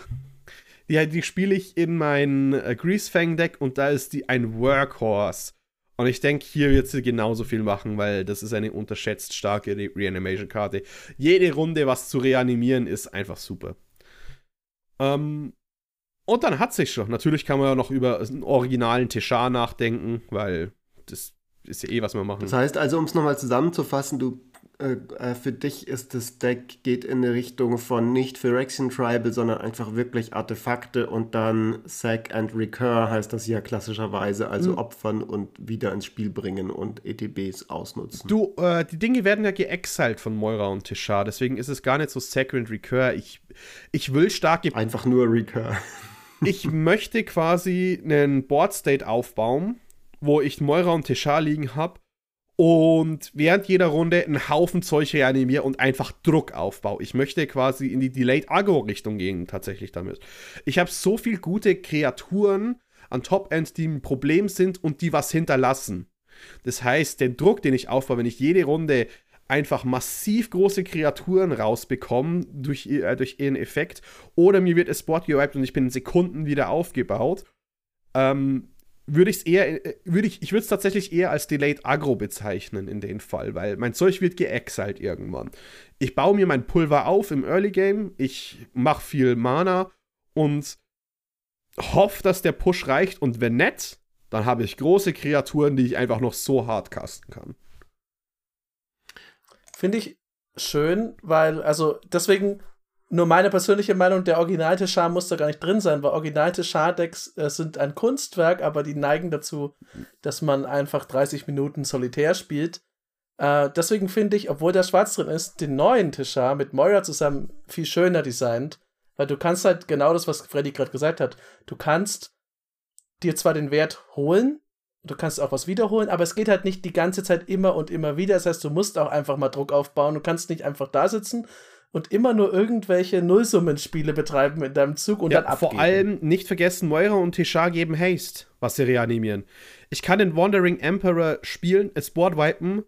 Die, die spiele ich in mein äh, Greasefang-Deck und da ist die ein Workhorse. Und ich denke, hier wird sie genauso viel machen, weil das ist eine unterschätzt starke Re Reanimation-Karte. Jede Runde was zu reanimieren ist einfach super. Ähm, und dann hat sich schon. Natürlich kann man ja noch über einen originalen Teshar nachdenken, weil das ist ja eh, was wir machen. Das heißt also, um es nochmal zusammenzufassen, du äh, äh, für dich ist das Deck geht in eine Richtung von nicht Phyrexian Tribal, sondern einfach wirklich Artefakte und dann Sack and Recur heißt das ja klassischerweise, also mhm. opfern und wieder ins Spiel bringen und ETBs ausnutzen. Du, äh, die Dinge werden ja geexiled von Moira und Tishar, deswegen ist es gar nicht so Sack and Recur. Ich, ich will starke. Einfach nur Recur. ich möchte quasi einen Board State aufbauen wo ich Moira und Teshar liegen habe und während jeder Runde einen Haufen Zeug reanimiere und einfach Druck aufbaue. Ich möchte quasi in die Delayed Agro-Richtung gehen, tatsächlich damit. Ich habe so viele gute Kreaturen an Top-End, die ein Problem sind und die was hinterlassen. Das heißt, den Druck, den ich aufbaue, wenn ich jede Runde einfach massiv große Kreaturen rausbekomme durch, äh, durch ihren Effekt, oder mir wird es Board gewiped und ich bin in Sekunden wieder aufgebaut, ähm, würde ich es eher, äh, würde ich, ich würde es tatsächlich eher als Delayed Agro bezeichnen in dem Fall, weil mein Zeug wird geexiled irgendwann. Ich baue mir mein Pulver auf im Early Game, ich mache viel Mana und hoffe, dass der Push reicht und wenn nett, dann habe ich große Kreaturen, die ich einfach noch so hart casten kann. Finde ich schön, weil, also deswegen nur meine persönliche Meinung, der Original-Teshar muss da gar nicht drin sein, weil Original-Teshar-Decks äh, sind ein Kunstwerk, aber die neigen dazu, dass man einfach 30 Minuten solitär spielt. Äh, deswegen finde ich, obwohl der schwarz drin ist, den neuen Teshar mit Moira zusammen viel schöner designt, weil du kannst halt genau das, was Freddy gerade gesagt hat, du kannst dir zwar den Wert holen, du kannst auch was wiederholen, aber es geht halt nicht die ganze Zeit immer und immer wieder. Das heißt, du musst auch einfach mal Druck aufbauen. Du kannst nicht einfach da sitzen und immer nur irgendwelche Nullsummenspiele betreiben in deinem Zug und ja, dann abgeben. Vor allem nicht vergessen, Moira und Tishar geben Haste, was sie reanimieren. Ich kann den Wandering Emperor spielen, es Board wipen,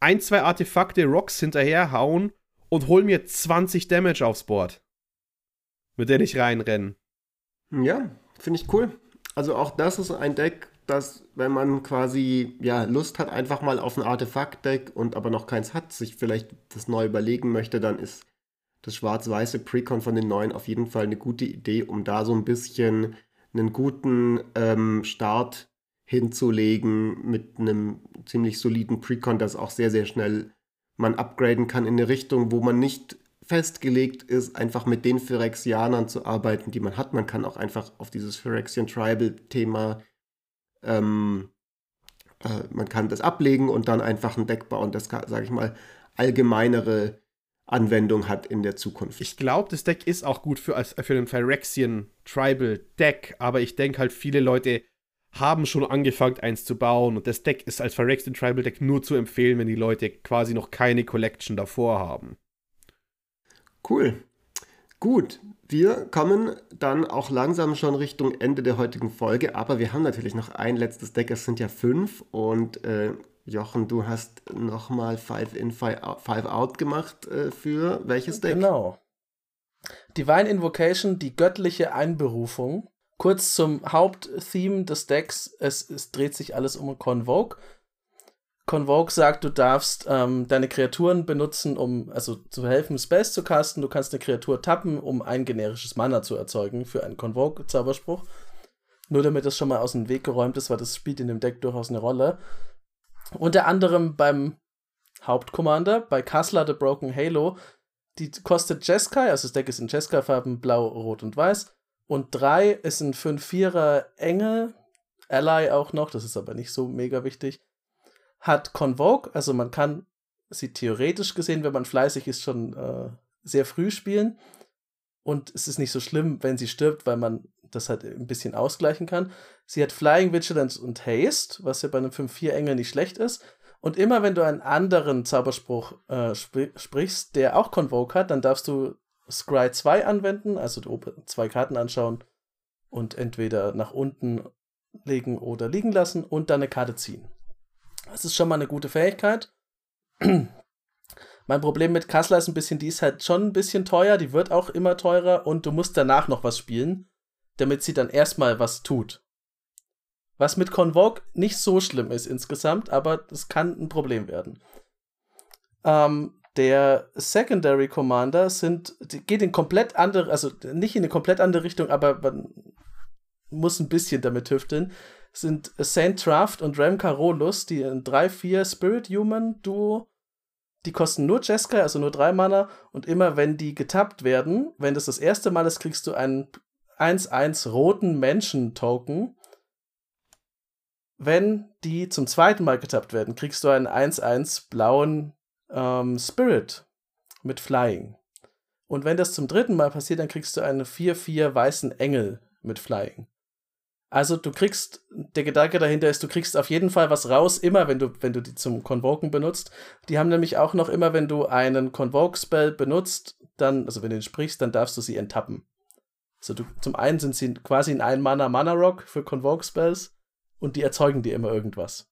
ein, zwei Artefakte Rocks hinterherhauen und hol mir 20 Damage aufs Board. Mit denen ich reinrenne. Ja, finde ich cool. Also auch das ist ein Deck, das, wenn man quasi ja, Lust hat, einfach mal auf ein Artefakt-Deck und aber noch keins hat, sich vielleicht das neu überlegen möchte, dann ist das schwarz-weiße Precon von den neuen auf jeden Fall eine gute Idee, um da so ein bisschen einen guten ähm, Start hinzulegen mit einem ziemlich soliden Precon, das auch sehr, sehr schnell man upgraden kann in eine Richtung, wo man nicht festgelegt ist, einfach mit den Phyrexianern zu arbeiten, die man hat. Man kann auch einfach auf dieses Phyrexian Tribal-Thema, ähm, äh, man kann das ablegen und dann einfach ein Deck bauen, das, sage ich mal, allgemeinere Anwendung hat in der Zukunft. Ich glaube, das Deck ist auch gut für, als, für den Phyrexian Tribal Deck, aber ich denke halt, viele Leute haben schon angefangen, eins zu bauen und das Deck ist als Phyrexian Tribal Deck nur zu empfehlen, wenn die Leute quasi noch keine Collection davor haben. Cool. Gut, wir kommen dann auch langsam schon Richtung Ende der heutigen Folge, aber wir haben natürlich noch ein letztes Deck, es sind ja fünf und äh, Jochen, du hast nochmal Five in, Five out gemacht äh, für welches Deck? Genau. Divine Invocation, die göttliche Einberufung. Kurz zum Haupttheme des Decks. Es, es dreht sich alles um Convoke. Convoke sagt, du darfst ähm, deine Kreaturen benutzen, um also zu helfen, Spells zu casten. Du kannst eine Kreatur tappen, um ein generisches Mana zu erzeugen für einen Convoke-Zauberspruch. Nur damit das schon mal aus dem Weg geräumt ist, weil das spielt in dem Deck durchaus eine Rolle. Unter anderem beim Hauptcommander, bei Kassler the Broken Halo. Die kostet Jeskai, also das Deck ist in Jeskai-Farben blau, rot und weiß. Und drei ist ein 5-4er Engel, Ally auch noch, das ist aber nicht so mega wichtig. Hat Convoke, also man kann sie theoretisch gesehen, wenn man fleißig ist, schon äh, sehr früh spielen. Und es ist nicht so schlimm, wenn sie stirbt, weil man das halt ein bisschen ausgleichen kann. Sie hat Flying Vigilance und Haste, was ja bei einem 5-4 Engel nicht schlecht ist. Und immer wenn du einen anderen Zauberspruch äh, sp sprichst, der auch Convoke hat, dann darfst du Scry 2 anwenden, also zwei Karten anschauen und entweder nach unten legen oder liegen lassen und dann eine Karte ziehen. Das ist schon mal eine gute Fähigkeit. mein Problem mit Kassler ist ein bisschen, die ist halt schon ein bisschen teuer, die wird auch immer teurer und du musst danach noch was spielen damit sie dann erstmal was tut. Was mit Convoke nicht so schlimm ist insgesamt, aber das kann ein Problem werden. Ähm, der Secondary Commander sind, geht in komplett andere, also nicht in eine komplett andere Richtung, aber man muss ein bisschen damit tüfteln. Sind Saint Traft und Rem Carolus, die ein 3-4 Spirit Human Duo, die kosten nur Jeskai, also nur 3 Mana, und immer wenn die getappt werden, wenn das das erste Mal ist, kriegst du einen 1-1 roten Menschen-Token. Wenn die zum zweiten Mal getappt werden, kriegst du einen 1-1 blauen ähm, Spirit mit Flying. Und wenn das zum dritten Mal passiert, dann kriegst du einen 4-4 weißen Engel mit Flying. Also du kriegst, der Gedanke dahinter ist, du kriegst auf jeden Fall was raus, immer wenn du, wenn du die zum Convoken benutzt. Die haben nämlich auch noch immer, wenn du einen Convoke-Spell benutzt, dann, also wenn du ihn sprichst, dann darfst du sie enttappen. So, du, zum einen sind sie quasi in ein Mana Mana Rock für Convoke Spells und die erzeugen dir immer irgendwas.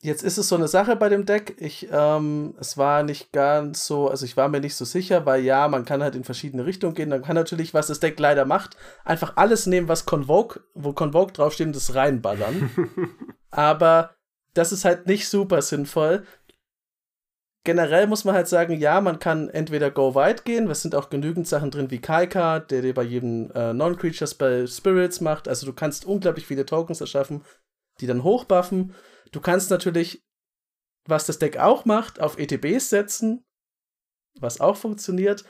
Jetzt ist es so eine Sache bei dem Deck. Ich, ähm, es war nicht ganz so, also ich war mir nicht so sicher, weil ja, man kann halt in verschiedene Richtungen gehen. Man kann natürlich, was das Deck leider macht, einfach alles nehmen, was Convoke, wo Convoke draufsteht, und das reinballern. Aber das ist halt nicht super sinnvoll, generell muss man halt sagen, ja, man kann entweder go wide gehen, es sind auch genügend Sachen drin wie Kaika, der dir bei jedem äh, Non-Creature-Spell Spirits macht. Also du kannst unglaublich viele Tokens erschaffen, die dann hochbuffen. Du kannst natürlich, was das Deck auch macht, auf ETBs setzen, was auch funktioniert.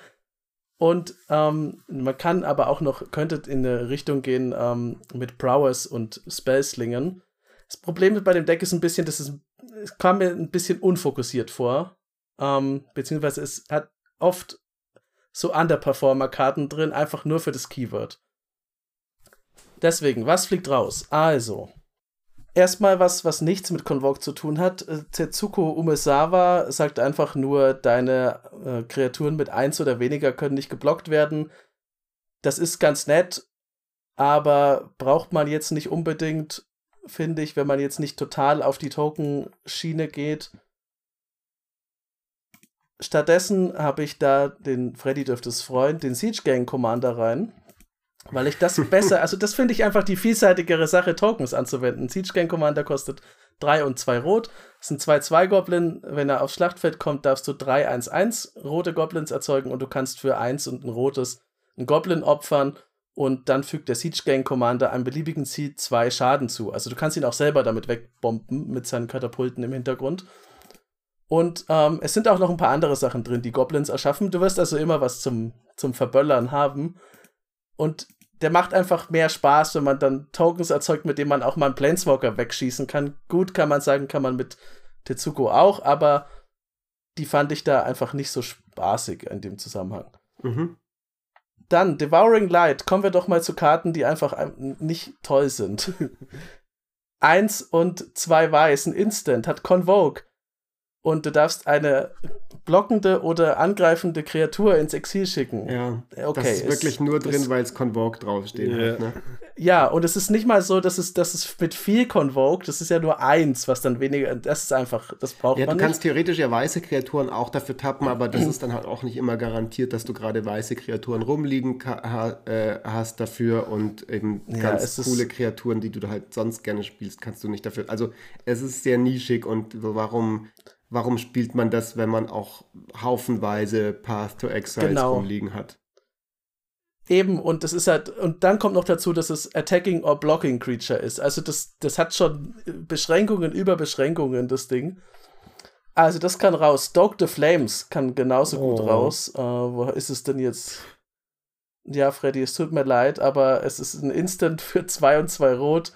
Und ähm, man kann aber auch noch, könnte in eine Richtung gehen ähm, mit Prowess und Spellslingen. Das Problem bei dem Deck ist ein bisschen, dass es, es kam mir ein bisschen unfokussiert vor. Ähm, beziehungsweise es hat oft so Underperformer-Karten drin, einfach nur für das Keyword. Deswegen, was fliegt raus? Also, erstmal was, was nichts mit Convoke zu tun hat. Äh, Tetsuko Umesawa sagt einfach nur, deine äh, Kreaturen mit 1 oder weniger können nicht geblockt werden. Das ist ganz nett, aber braucht man jetzt nicht unbedingt, finde ich, wenn man jetzt nicht total auf die Token-Schiene geht. Stattdessen habe ich da den Freddy dürfte es freuen, den Siege Gang Commander rein. Weil ich das besser, also das finde ich einfach die vielseitigere Sache, Tokens anzuwenden. Siege Gang Commander kostet 3 und 2 rot. Das sind 2-2 Goblin. Wenn er aufs Schlachtfeld kommt, darfst du 3-1-1 rote Goblins erzeugen und du kannst für 1 und ein rotes ein Goblin opfern und dann fügt der Siege Gang Commander einem beliebigen Ziel 2 Schaden zu. Also du kannst ihn auch selber damit wegbomben mit seinen Katapulten im Hintergrund. Und ähm, es sind auch noch ein paar andere Sachen drin, die Goblins erschaffen. Du wirst also immer was zum, zum Verböllern haben. Und der macht einfach mehr Spaß, wenn man dann Tokens erzeugt, mit denen man auch mal einen Planeswalker wegschießen kann. Gut, kann man sagen, kann man mit Tetsuko auch, aber die fand ich da einfach nicht so spaßig in dem Zusammenhang. Mhm. Dann Devouring Light. Kommen wir doch mal zu Karten, die einfach nicht toll sind. Eins und zwei Weiß, ein Instant, hat Convoke und du darfst eine blockende oder angreifende Kreatur ins Exil schicken. Ja, okay, das ist wirklich nur drin, weil es Convoke draufsteht. Yeah. Hat, ne? Ja, und es ist nicht mal so, dass es, dass es mit viel Convoke, das ist ja nur eins, was dann weniger, das ist einfach, das braucht ja, man nicht. Du kannst theoretisch ja weiße Kreaturen auch dafür tappen, aber das ist dann halt auch nicht immer garantiert, dass du gerade weiße Kreaturen rumliegen ha äh, hast dafür und eben ja, ganz coole Kreaturen, die du halt sonst gerne spielst, kannst du nicht dafür. Also es ist sehr nischig und warum warum spielt man das, wenn man auch haufenweise Path to Exile genau. rumliegen hat? Eben, und das ist halt, und dann kommt noch dazu, dass es Attacking or Blocking Creature ist. Also das, das hat schon Beschränkungen über Beschränkungen, das Ding. Also das kann raus. Dog the Flames kann genauso oh. gut raus. Äh, wo ist es denn jetzt? Ja, Freddy, es tut mir leid, aber es ist ein Instant für 2 und 2 Rot.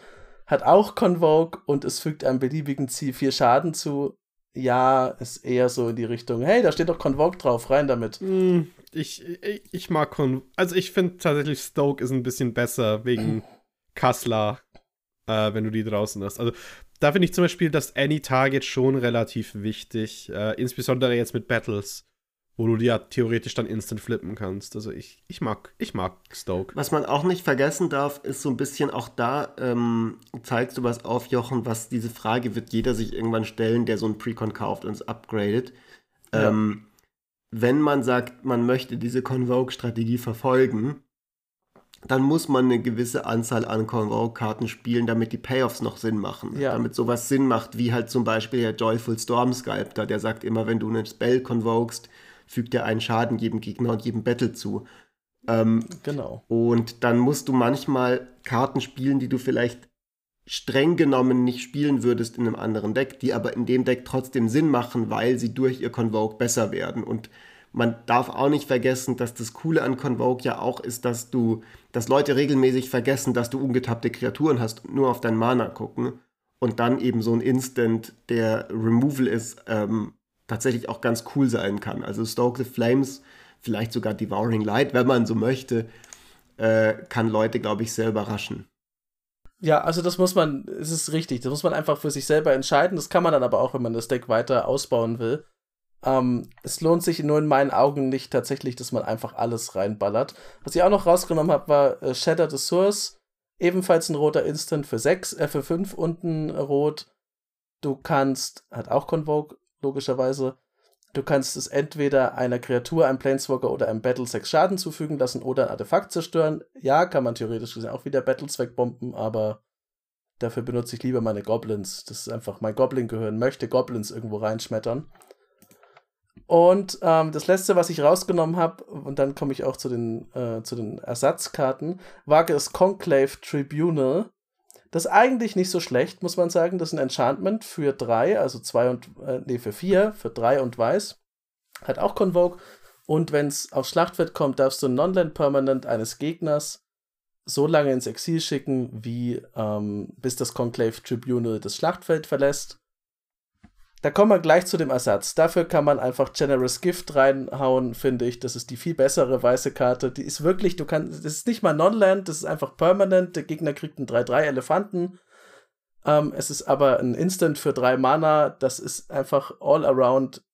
Hat auch Convoke und es fügt einem beliebigen Ziel 4 Schaden zu ja, ist eher so in die Richtung, hey, da steht doch Convoke drauf, rein damit. Hm, ich, ich, ich mag Convoke. Also ich finde tatsächlich Stoke ist ein bisschen besser wegen Kassler, äh, wenn du die draußen hast. Also da finde ich zum Beispiel das Any Target schon relativ wichtig, äh, insbesondere jetzt mit Battles wo du ja theoretisch dann instant flippen kannst. Also ich, ich mag, ich mag Stoke. Was man auch nicht vergessen darf, ist so ein bisschen auch da ähm, zeigst du was auf, Jochen, was diese Frage wird jeder sich irgendwann stellen, der so ein Precon kauft und es upgradet. Ja. Ähm, wenn man sagt, man möchte diese Convoke-Strategie verfolgen, dann muss man eine gewisse Anzahl an Convoke-Karten spielen, damit die Payoffs noch Sinn machen. Ja. Damit sowas Sinn macht, wie halt zum Beispiel der Joyful Storm Sculptor, der sagt immer, wenn du einen Spell convokest, fügt er einen Schaden jedem Gegner und jedem Battle zu. Ähm, genau. Und dann musst du manchmal Karten spielen, die du vielleicht streng genommen nicht spielen würdest in einem anderen Deck, die aber in dem Deck trotzdem Sinn machen, weil sie durch ihr Convoke besser werden. Und man darf auch nicht vergessen, dass das Coole an Convoke ja auch ist, dass du, dass Leute regelmäßig vergessen, dass du ungetappte Kreaturen hast und nur auf dein Mana gucken. Und dann eben so ein Instant, der Removal ist, ähm, tatsächlich auch ganz cool sein kann. Also Stoke the Flames, vielleicht sogar Devouring Light, wenn man so möchte, äh, kann Leute, glaube ich, sehr überraschen. Ja, also das muss man, es ist richtig, das muss man einfach für sich selber entscheiden. Das kann man dann aber auch, wenn man das Deck weiter ausbauen will. Ähm, es lohnt sich nur in meinen Augen nicht tatsächlich, dass man einfach alles reinballert. Was ich auch noch rausgenommen habe, war äh, Shatter the Source. Ebenfalls ein roter Instant für 6, äh, für 5 unten rot. Du kannst, hat auch Convoke, logischerweise. Du kannst es entweder einer Kreatur, einem Planeswalker oder einem Battle 6 Schaden zufügen lassen oder ein Artefakt zerstören. Ja, kann man theoretisch gesehen auch wieder Battles wegbomben, aber dafür benutze ich lieber meine Goblins. Das ist einfach mein Goblin-Gehirn, möchte Goblins irgendwo reinschmettern. Und ähm, das letzte, was ich rausgenommen habe, und dann komme ich auch zu den, äh, zu den Ersatzkarten, war das Conclave Tribunal. Das ist eigentlich nicht so schlecht, muss man sagen. Das ist ein Enchantment für drei, also zwei und, äh, nee, für vier, für drei und weiß. Hat auch Convoke. Und wenn es aufs Schlachtfeld kommt, darfst du ein Non-Land Permanent eines Gegners so lange ins Exil schicken, wie ähm, bis das Conclave Tribunal das Schlachtfeld verlässt. Da kommen wir gleich zu dem Ersatz. Dafür kann man einfach Generous Gift reinhauen, finde ich. Das ist die viel bessere weiße Karte. Die ist wirklich, du kannst, das ist nicht mal Non-Land, das ist einfach permanent. Der Gegner kriegt einen 3-3 Elefanten. Ähm, es ist aber ein Instant für drei Mana. Das ist einfach all around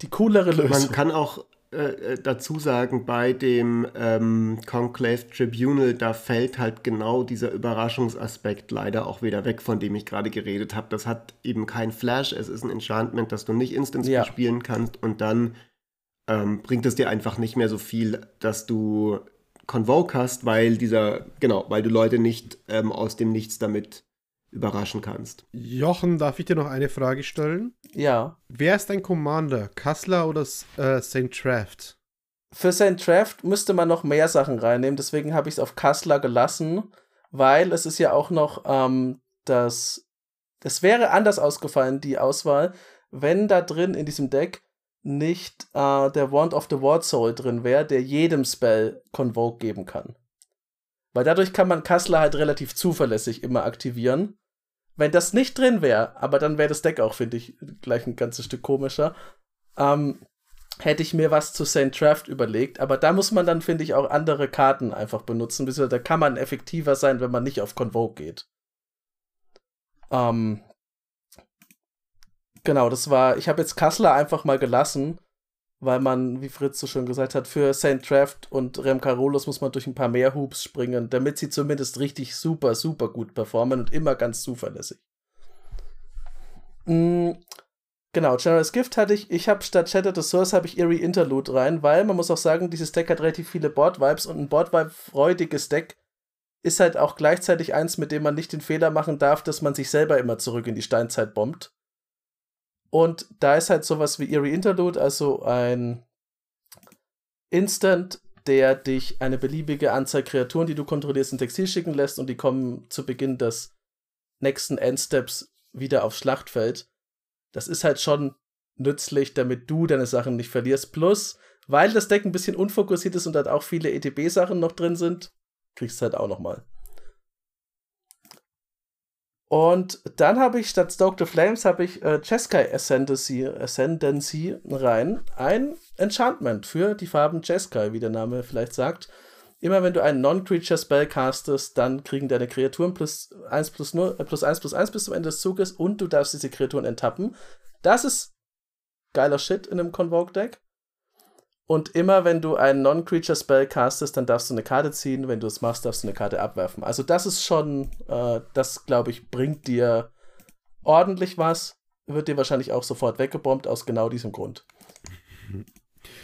die coolere Lösung. Man kann auch äh, äh, dazu sagen, bei dem ähm, Conclave Tribunal, da fällt halt genau dieser Überraschungsaspekt leider auch wieder weg, von dem ich gerade geredet habe. Das hat eben kein Flash, es ist ein Enchantment, das du nicht instant ja. spielen kannst und dann ähm, bringt es dir einfach nicht mehr so viel, dass du Convoke hast, weil dieser, genau, weil du Leute nicht ähm, aus dem Nichts damit überraschen kannst. Jochen, darf ich dir noch eine Frage stellen? Ja. Wer ist dein Commander? Kassler oder äh, St. Traft? Für St. Traft müsste man noch mehr Sachen reinnehmen, deswegen habe ich es auf Kassler gelassen, weil es ist ja auch noch ähm, das. Es wäre anders ausgefallen, die Auswahl, wenn da drin in diesem Deck nicht äh, der Wand of the Ward Soul drin wäre, der jedem Spell Convoke geben kann. Weil dadurch kann man Kassler halt relativ zuverlässig immer aktivieren. Wenn das nicht drin wäre, aber dann wäre das Deck auch, finde ich, gleich ein ganzes Stück komischer, ähm, hätte ich mir was zu St. Traft überlegt. Aber da muss man dann, finde ich, auch andere Karten einfach benutzen. Da kann man effektiver sein, wenn man nicht auf Convoke geht. Ähm, genau, das war, ich habe jetzt Kassler einfach mal gelassen, weil man, wie Fritz so schön gesagt hat, für St. Traft und Rem Carolus muss man durch ein paar mehr Hoops springen, damit sie zumindest richtig super, super gut performen und immer ganz zuverlässig. Mhm. Genau, Generous Gift hatte ich. Ich habe statt Shattered Source habe ich Eerie Interlude rein, weil man muss auch sagen, dieses Deck hat relativ viele Board-Vibes und ein Board-Vibe-freudiges Deck ist halt auch gleichzeitig eins, mit dem man nicht den Fehler machen darf, dass man sich selber immer zurück in die Steinzeit bombt. Und da ist halt sowas wie Eerie Interlude, also ein Instant, der dich eine beliebige Anzahl Kreaturen, die du kontrollierst, ins Exil schicken lässt und die kommen zu Beginn des nächsten Endsteps wieder aufs Schlachtfeld. Das ist halt schon nützlich, damit du deine Sachen nicht verlierst. Plus, weil das Deck ein bisschen unfokussiert ist und halt auch viele ETB-Sachen noch drin sind, kriegst du halt auch nochmal. Und dann habe ich statt Stoke the Flames habe ich äh, Jeskai Ascendancy, Ascendancy rein. Ein Enchantment für die Farben Jeskai, wie der Name vielleicht sagt. Immer wenn du einen Non-Creature Spell castest, dann kriegen deine Kreaturen plus 1 plus, 0, äh, plus 1 plus 1 bis zum Ende des Zuges und du darfst diese Kreaturen enttappen. Das ist geiler Shit in einem Convoke-Deck. Und immer wenn du einen Non-Creature Spell castest, dann darfst du eine Karte ziehen. Wenn du es machst, darfst du eine Karte abwerfen. Also das ist schon, äh, das glaube ich, bringt dir ordentlich was. Wird dir wahrscheinlich auch sofort weggebombt aus genau diesem Grund.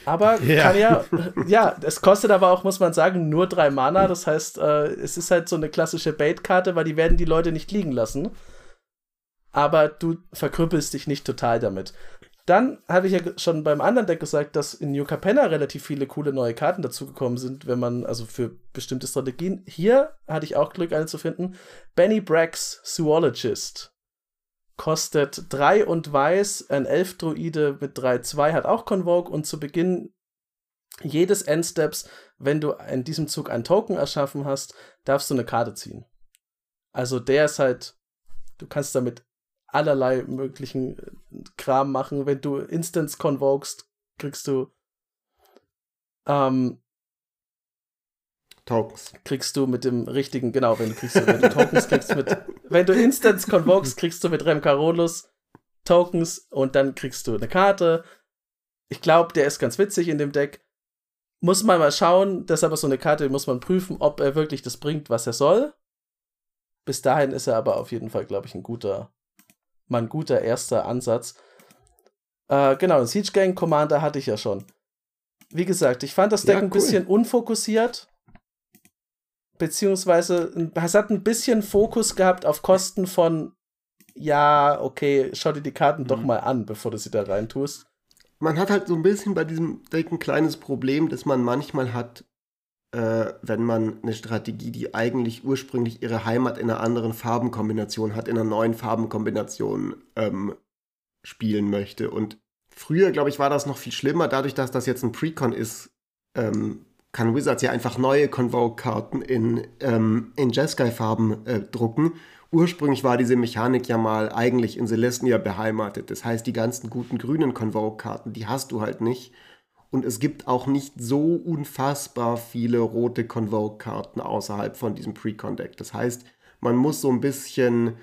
Aber ja. kann ja, ja, es kostet aber auch, muss man sagen, nur drei Mana. Das heißt, äh, es ist halt so eine klassische Bait-Karte, weil die werden die Leute nicht liegen lassen. Aber du verkrüppelst dich nicht total damit. Dann habe ich ja schon beim anderen Deck gesagt, dass in New Capenna relativ viele coole neue Karten dazugekommen sind, wenn man, also für bestimmte Strategien. Hier hatte ich auch Glück, eine zu finden. Benny Braggs Zoologist. Kostet 3 und weiß, ein Elf-Druide mit 3-2 hat auch Convoke und zu Beginn jedes Endsteps, wenn du in diesem Zug einen Token erschaffen hast, darfst du eine Karte ziehen. Also der ist halt, du kannst damit allerlei möglichen äh, Kram machen. Wenn du Instance convokest, kriegst du ähm, Tokens. Kriegst du mit dem richtigen, genau, wenn du kriegst, wenn du Tokens kriegst mit, wenn du Instance convokest, kriegst du mit Rem Carolus Tokens und dann kriegst du eine Karte. Ich glaube, der ist ganz witzig in dem Deck. Muss man mal schauen, das ist aber so eine Karte, muss man prüfen, ob er wirklich das bringt, was er soll. Bis dahin ist er aber auf jeden Fall, glaube ich, ein guter, mal ein guter erster Ansatz. Äh, genau, Siege Gang Commander hatte ich ja schon. Wie gesagt, ich fand das Deck ja, cool. ein bisschen unfokussiert. Beziehungsweise, es hat ein bisschen Fokus gehabt auf Kosten von, ja, okay, schau dir die Karten mhm. doch mal an, bevor du sie da reintust. Man hat halt so ein bisschen bei diesem Deck ein kleines Problem, das man manchmal hat, äh, wenn man eine Strategie, die eigentlich ursprünglich ihre Heimat in einer anderen Farbenkombination hat, in einer neuen Farbenkombination ähm, spielen möchte. Und früher, glaube ich, war das noch viel schlimmer. Dadurch, dass das jetzt ein Precon ist, ähm, kann Wizards ja einfach neue Convoke-Karten in, ähm, in Jeskai-Farben äh, drucken. Ursprünglich war diese Mechanik ja mal eigentlich in Celestia beheimatet. Das heißt, die ganzen guten grünen Convoke-Karten, die hast du halt nicht. Und es gibt auch nicht so unfassbar viele rote Convoke-Karten außerhalb von diesem Pre-Con-Deck. Das heißt, man muss so ein bisschen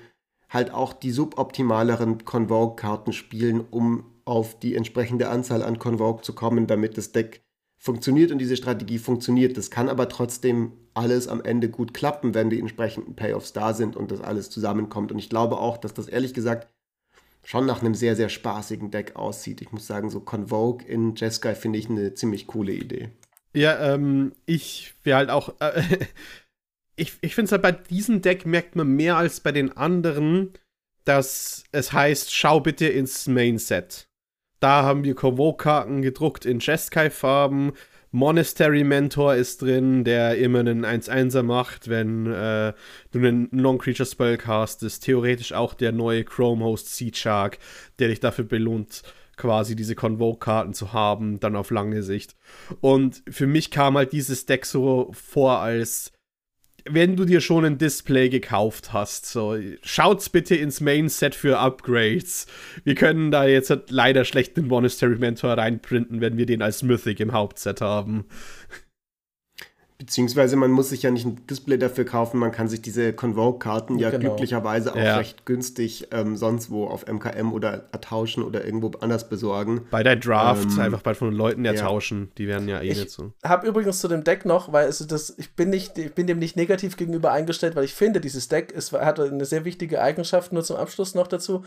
halt auch die suboptimaleren Convoke-Karten spielen, um auf die entsprechende Anzahl an Convoke zu kommen, damit das Deck funktioniert und diese Strategie funktioniert. Das kann aber trotzdem alles am Ende gut klappen, wenn die entsprechenden Payoffs da sind und das alles zusammenkommt. Und ich glaube auch, dass das ehrlich gesagt schon nach einem sehr, sehr spaßigen Deck aussieht. Ich muss sagen, so Convoke in Jeskai finde ich eine ziemlich coole Idee. Ja, ähm, ich wäre halt auch. Äh, ich ich finde es halt bei diesem Deck merkt man mehr als bei den anderen, dass es heißt, schau bitte ins Main Set. Da haben wir Convoke-Karten gedruckt in Jeskai-Farben. Monastery Mentor ist drin, der immer einen 1-1er macht, wenn äh, du einen Non-Creature Spell castest. Theoretisch auch der neue Chrome Host Sea Shark, der dich dafür belohnt, quasi diese Convoke-Karten zu haben, dann auf lange Sicht. Und für mich kam halt dieses Deck so vor als wenn du dir schon ein Display gekauft hast, so schaut's bitte ins Main Set für Upgrades. Wir können da jetzt leider schlecht den Monastery Mentor reinprinten, wenn wir den als Mythic im Hauptset haben. Beziehungsweise man muss sich ja nicht ein Display dafür kaufen, man kann sich diese Convoke-Karten ja genau. glücklicherweise auch ja. recht günstig ähm, sonst wo auf MKM oder ertauschen oder irgendwo anders besorgen. Bei der Draft ähm, einfach bei von Leuten ertauschen, ja. die werden ja eh ich nicht so. Ich habe übrigens zu dem Deck noch, weil es das, ich bin nicht, ich bin dem nicht negativ gegenüber eingestellt, weil ich finde, dieses Deck ist, hat eine sehr wichtige Eigenschaft, nur zum Abschluss noch dazu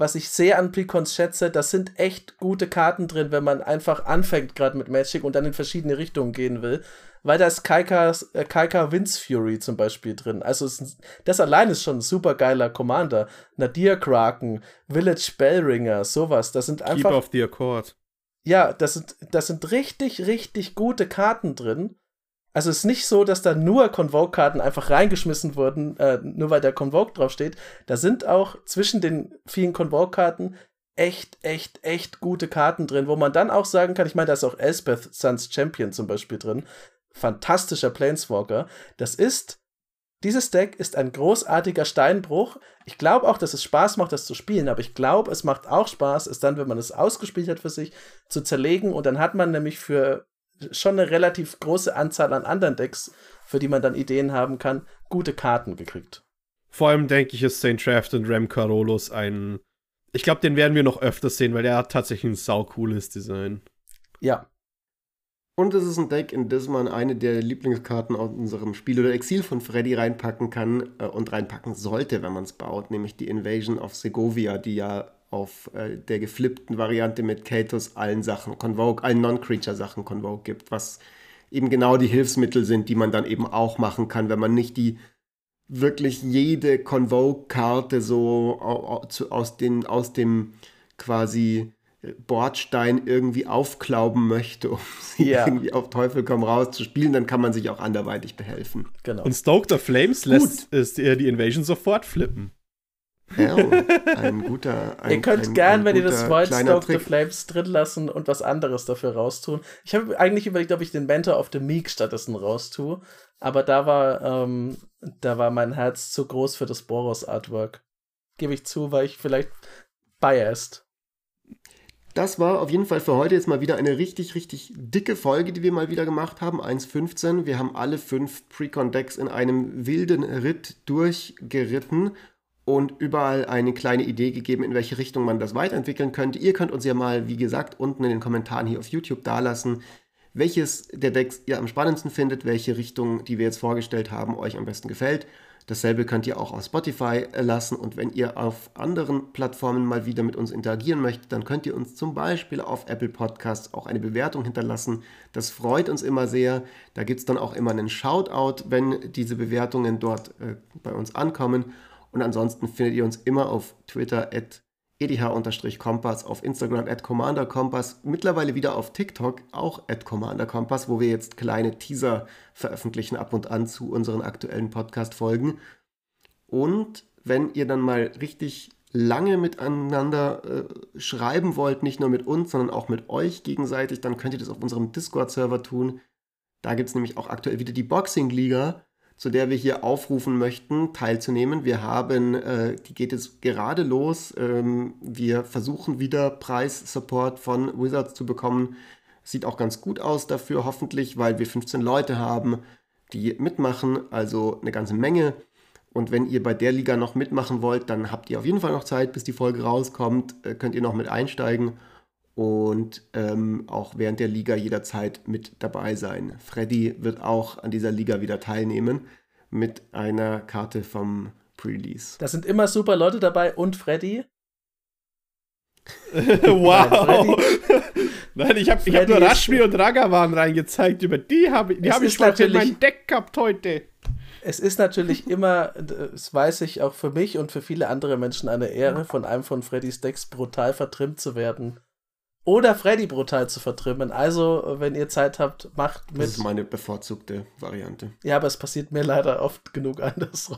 was ich sehr an Precons schätze, das sind echt gute Karten drin, wenn man einfach anfängt, gerade mit Magic und dann in verschiedene Richtungen gehen will weil da ist Kaikas, äh, Kaika Winds Fury zum Beispiel drin. Also ist, das allein ist schon ein super geiler Commander. Nadir Kraken, Village Bellringer, sowas. Das sind einfach. Keep of the Accord. Ja, das sind, das sind richtig, richtig gute Karten drin. Also es ist nicht so, dass da nur Convoke-Karten einfach reingeschmissen wurden, äh, nur weil der Convoke draufsteht. Da sind auch zwischen den vielen Convoke-Karten echt, echt, echt gute Karten drin, wo man dann auch sagen kann, ich meine, da ist auch Elspeth Suns Champion zum Beispiel drin fantastischer Planeswalker. Das ist, dieses Deck ist ein großartiger Steinbruch. Ich glaube auch, dass es Spaß macht, das zu spielen, aber ich glaube, es macht auch Spaß, es dann, wenn man es ausgespielt hat für sich, zu zerlegen und dann hat man nämlich für schon eine relativ große Anzahl an anderen Decks, für die man dann Ideen haben kann, gute Karten gekriegt. Vor allem denke ich, ist St. Draft und Rem Carolus ein. Ich glaube, den werden wir noch öfter sehen, weil der hat tatsächlich ein saucooles Design. Ja, und es ist ein Deck, in das man eine der Lieblingskarten aus unserem Spiel oder Exil von Freddy reinpacken kann äh, und reinpacken sollte, wenn man es baut, nämlich die Invasion of Segovia, die ja auf äh, der geflippten Variante mit Katos allen Sachen Convoke, allen Non-Creature-Sachen Convoke gibt, was eben genau die Hilfsmittel sind, die man dann eben auch machen kann, wenn man nicht die wirklich jede Convoke-Karte so aus, den, aus dem quasi Bordstein irgendwie aufklauben möchte, um sie ja. irgendwie auf Teufel komm raus zu spielen, dann kann man sich auch anderweitig behelfen. Genau. Und Stoked of Flames lässt es, die Invasion sofort flippen. Ja, ein guter. Ein, ihr könnt ein, gern, ein wenn ihr das wollt, Stoked of Flames drin lassen und was anderes dafür raustun. Ich habe eigentlich überlegt, ob ich den Mentor of the Meek stattdessen raustue, aber da war, ähm, da war mein Herz zu groß für das Boros-Artwork. Gebe ich zu, weil ich vielleicht biased das war auf jeden Fall für heute jetzt mal wieder eine richtig, richtig dicke Folge, die wir mal wieder gemacht haben. 1.15. Wir haben alle fünf Precon-Decks in einem wilden Ritt durchgeritten und überall eine kleine Idee gegeben, in welche Richtung man das weiterentwickeln könnte. Ihr könnt uns ja mal, wie gesagt, unten in den Kommentaren hier auf YouTube dalassen, welches der Decks ihr am spannendsten findet, welche Richtung, die wir jetzt vorgestellt haben, euch am besten gefällt. Dasselbe könnt ihr auch auf Spotify lassen und wenn ihr auf anderen Plattformen mal wieder mit uns interagieren möchtet, dann könnt ihr uns zum Beispiel auf Apple Podcasts auch eine Bewertung hinterlassen. Das freut uns immer sehr. Da gibt es dann auch immer einen Shoutout, wenn diese Bewertungen dort äh, bei uns ankommen. Und ansonsten findet ihr uns immer auf Twitter at edh-kompass, auf Instagram at commanderkompass, mittlerweile wieder auf TikTok auch at commanderkompass, wo wir jetzt kleine Teaser veröffentlichen ab und an zu unseren aktuellen Podcast-Folgen. Und wenn ihr dann mal richtig lange miteinander äh, schreiben wollt, nicht nur mit uns, sondern auch mit euch gegenseitig, dann könnt ihr das auf unserem Discord-Server tun. Da gibt es nämlich auch aktuell wieder die Boxing-Liga zu der wir hier aufrufen möchten, teilzunehmen. Wir haben, äh, die geht jetzt gerade los. Ähm, wir versuchen wieder Preissupport von Wizards zu bekommen. Sieht auch ganz gut aus dafür, hoffentlich, weil wir 15 Leute haben, die mitmachen, also eine ganze Menge. Und wenn ihr bei der Liga noch mitmachen wollt, dann habt ihr auf jeden Fall noch Zeit, bis die Folge rauskommt. Äh, könnt ihr noch mit einsteigen und ähm, auch während der Liga jederzeit mit dabei sein. Freddy wird auch an dieser Liga wieder teilnehmen mit einer Karte vom Pre-Release. Da sind immer super Leute dabei und Freddy. wow! Nein, ich habe hab nur Rashmi und Ragavan reingezeigt. Über die habe die hab ich schon in mein Deck gehabt heute. Es ist natürlich immer, das weiß ich auch für mich und für viele andere Menschen eine Ehre, von einem von Freddys Decks brutal vertrimmt zu werden oder Freddy brutal zu vertrimmen. Also, wenn ihr Zeit habt, macht mit. Das ist meine bevorzugte Variante. Ja, aber es passiert mir leider oft genug andersrum.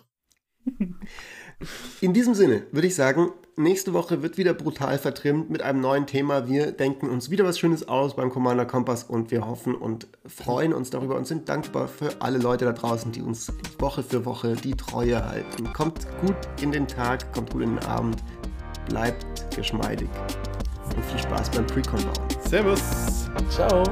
In diesem Sinne würde ich sagen, nächste Woche wird wieder brutal vertrimmt mit einem neuen Thema. Wir denken uns wieder was Schönes aus beim Commander Kompass und wir hoffen und freuen uns darüber und sind dankbar für alle Leute da draußen, die uns Woche für Woche die Treue halten. Kommt gut in den Tag, kommt gut in den Abend, bleibt geschmeidig und viel Spaß beim Precon bauen. Servus. Ciao.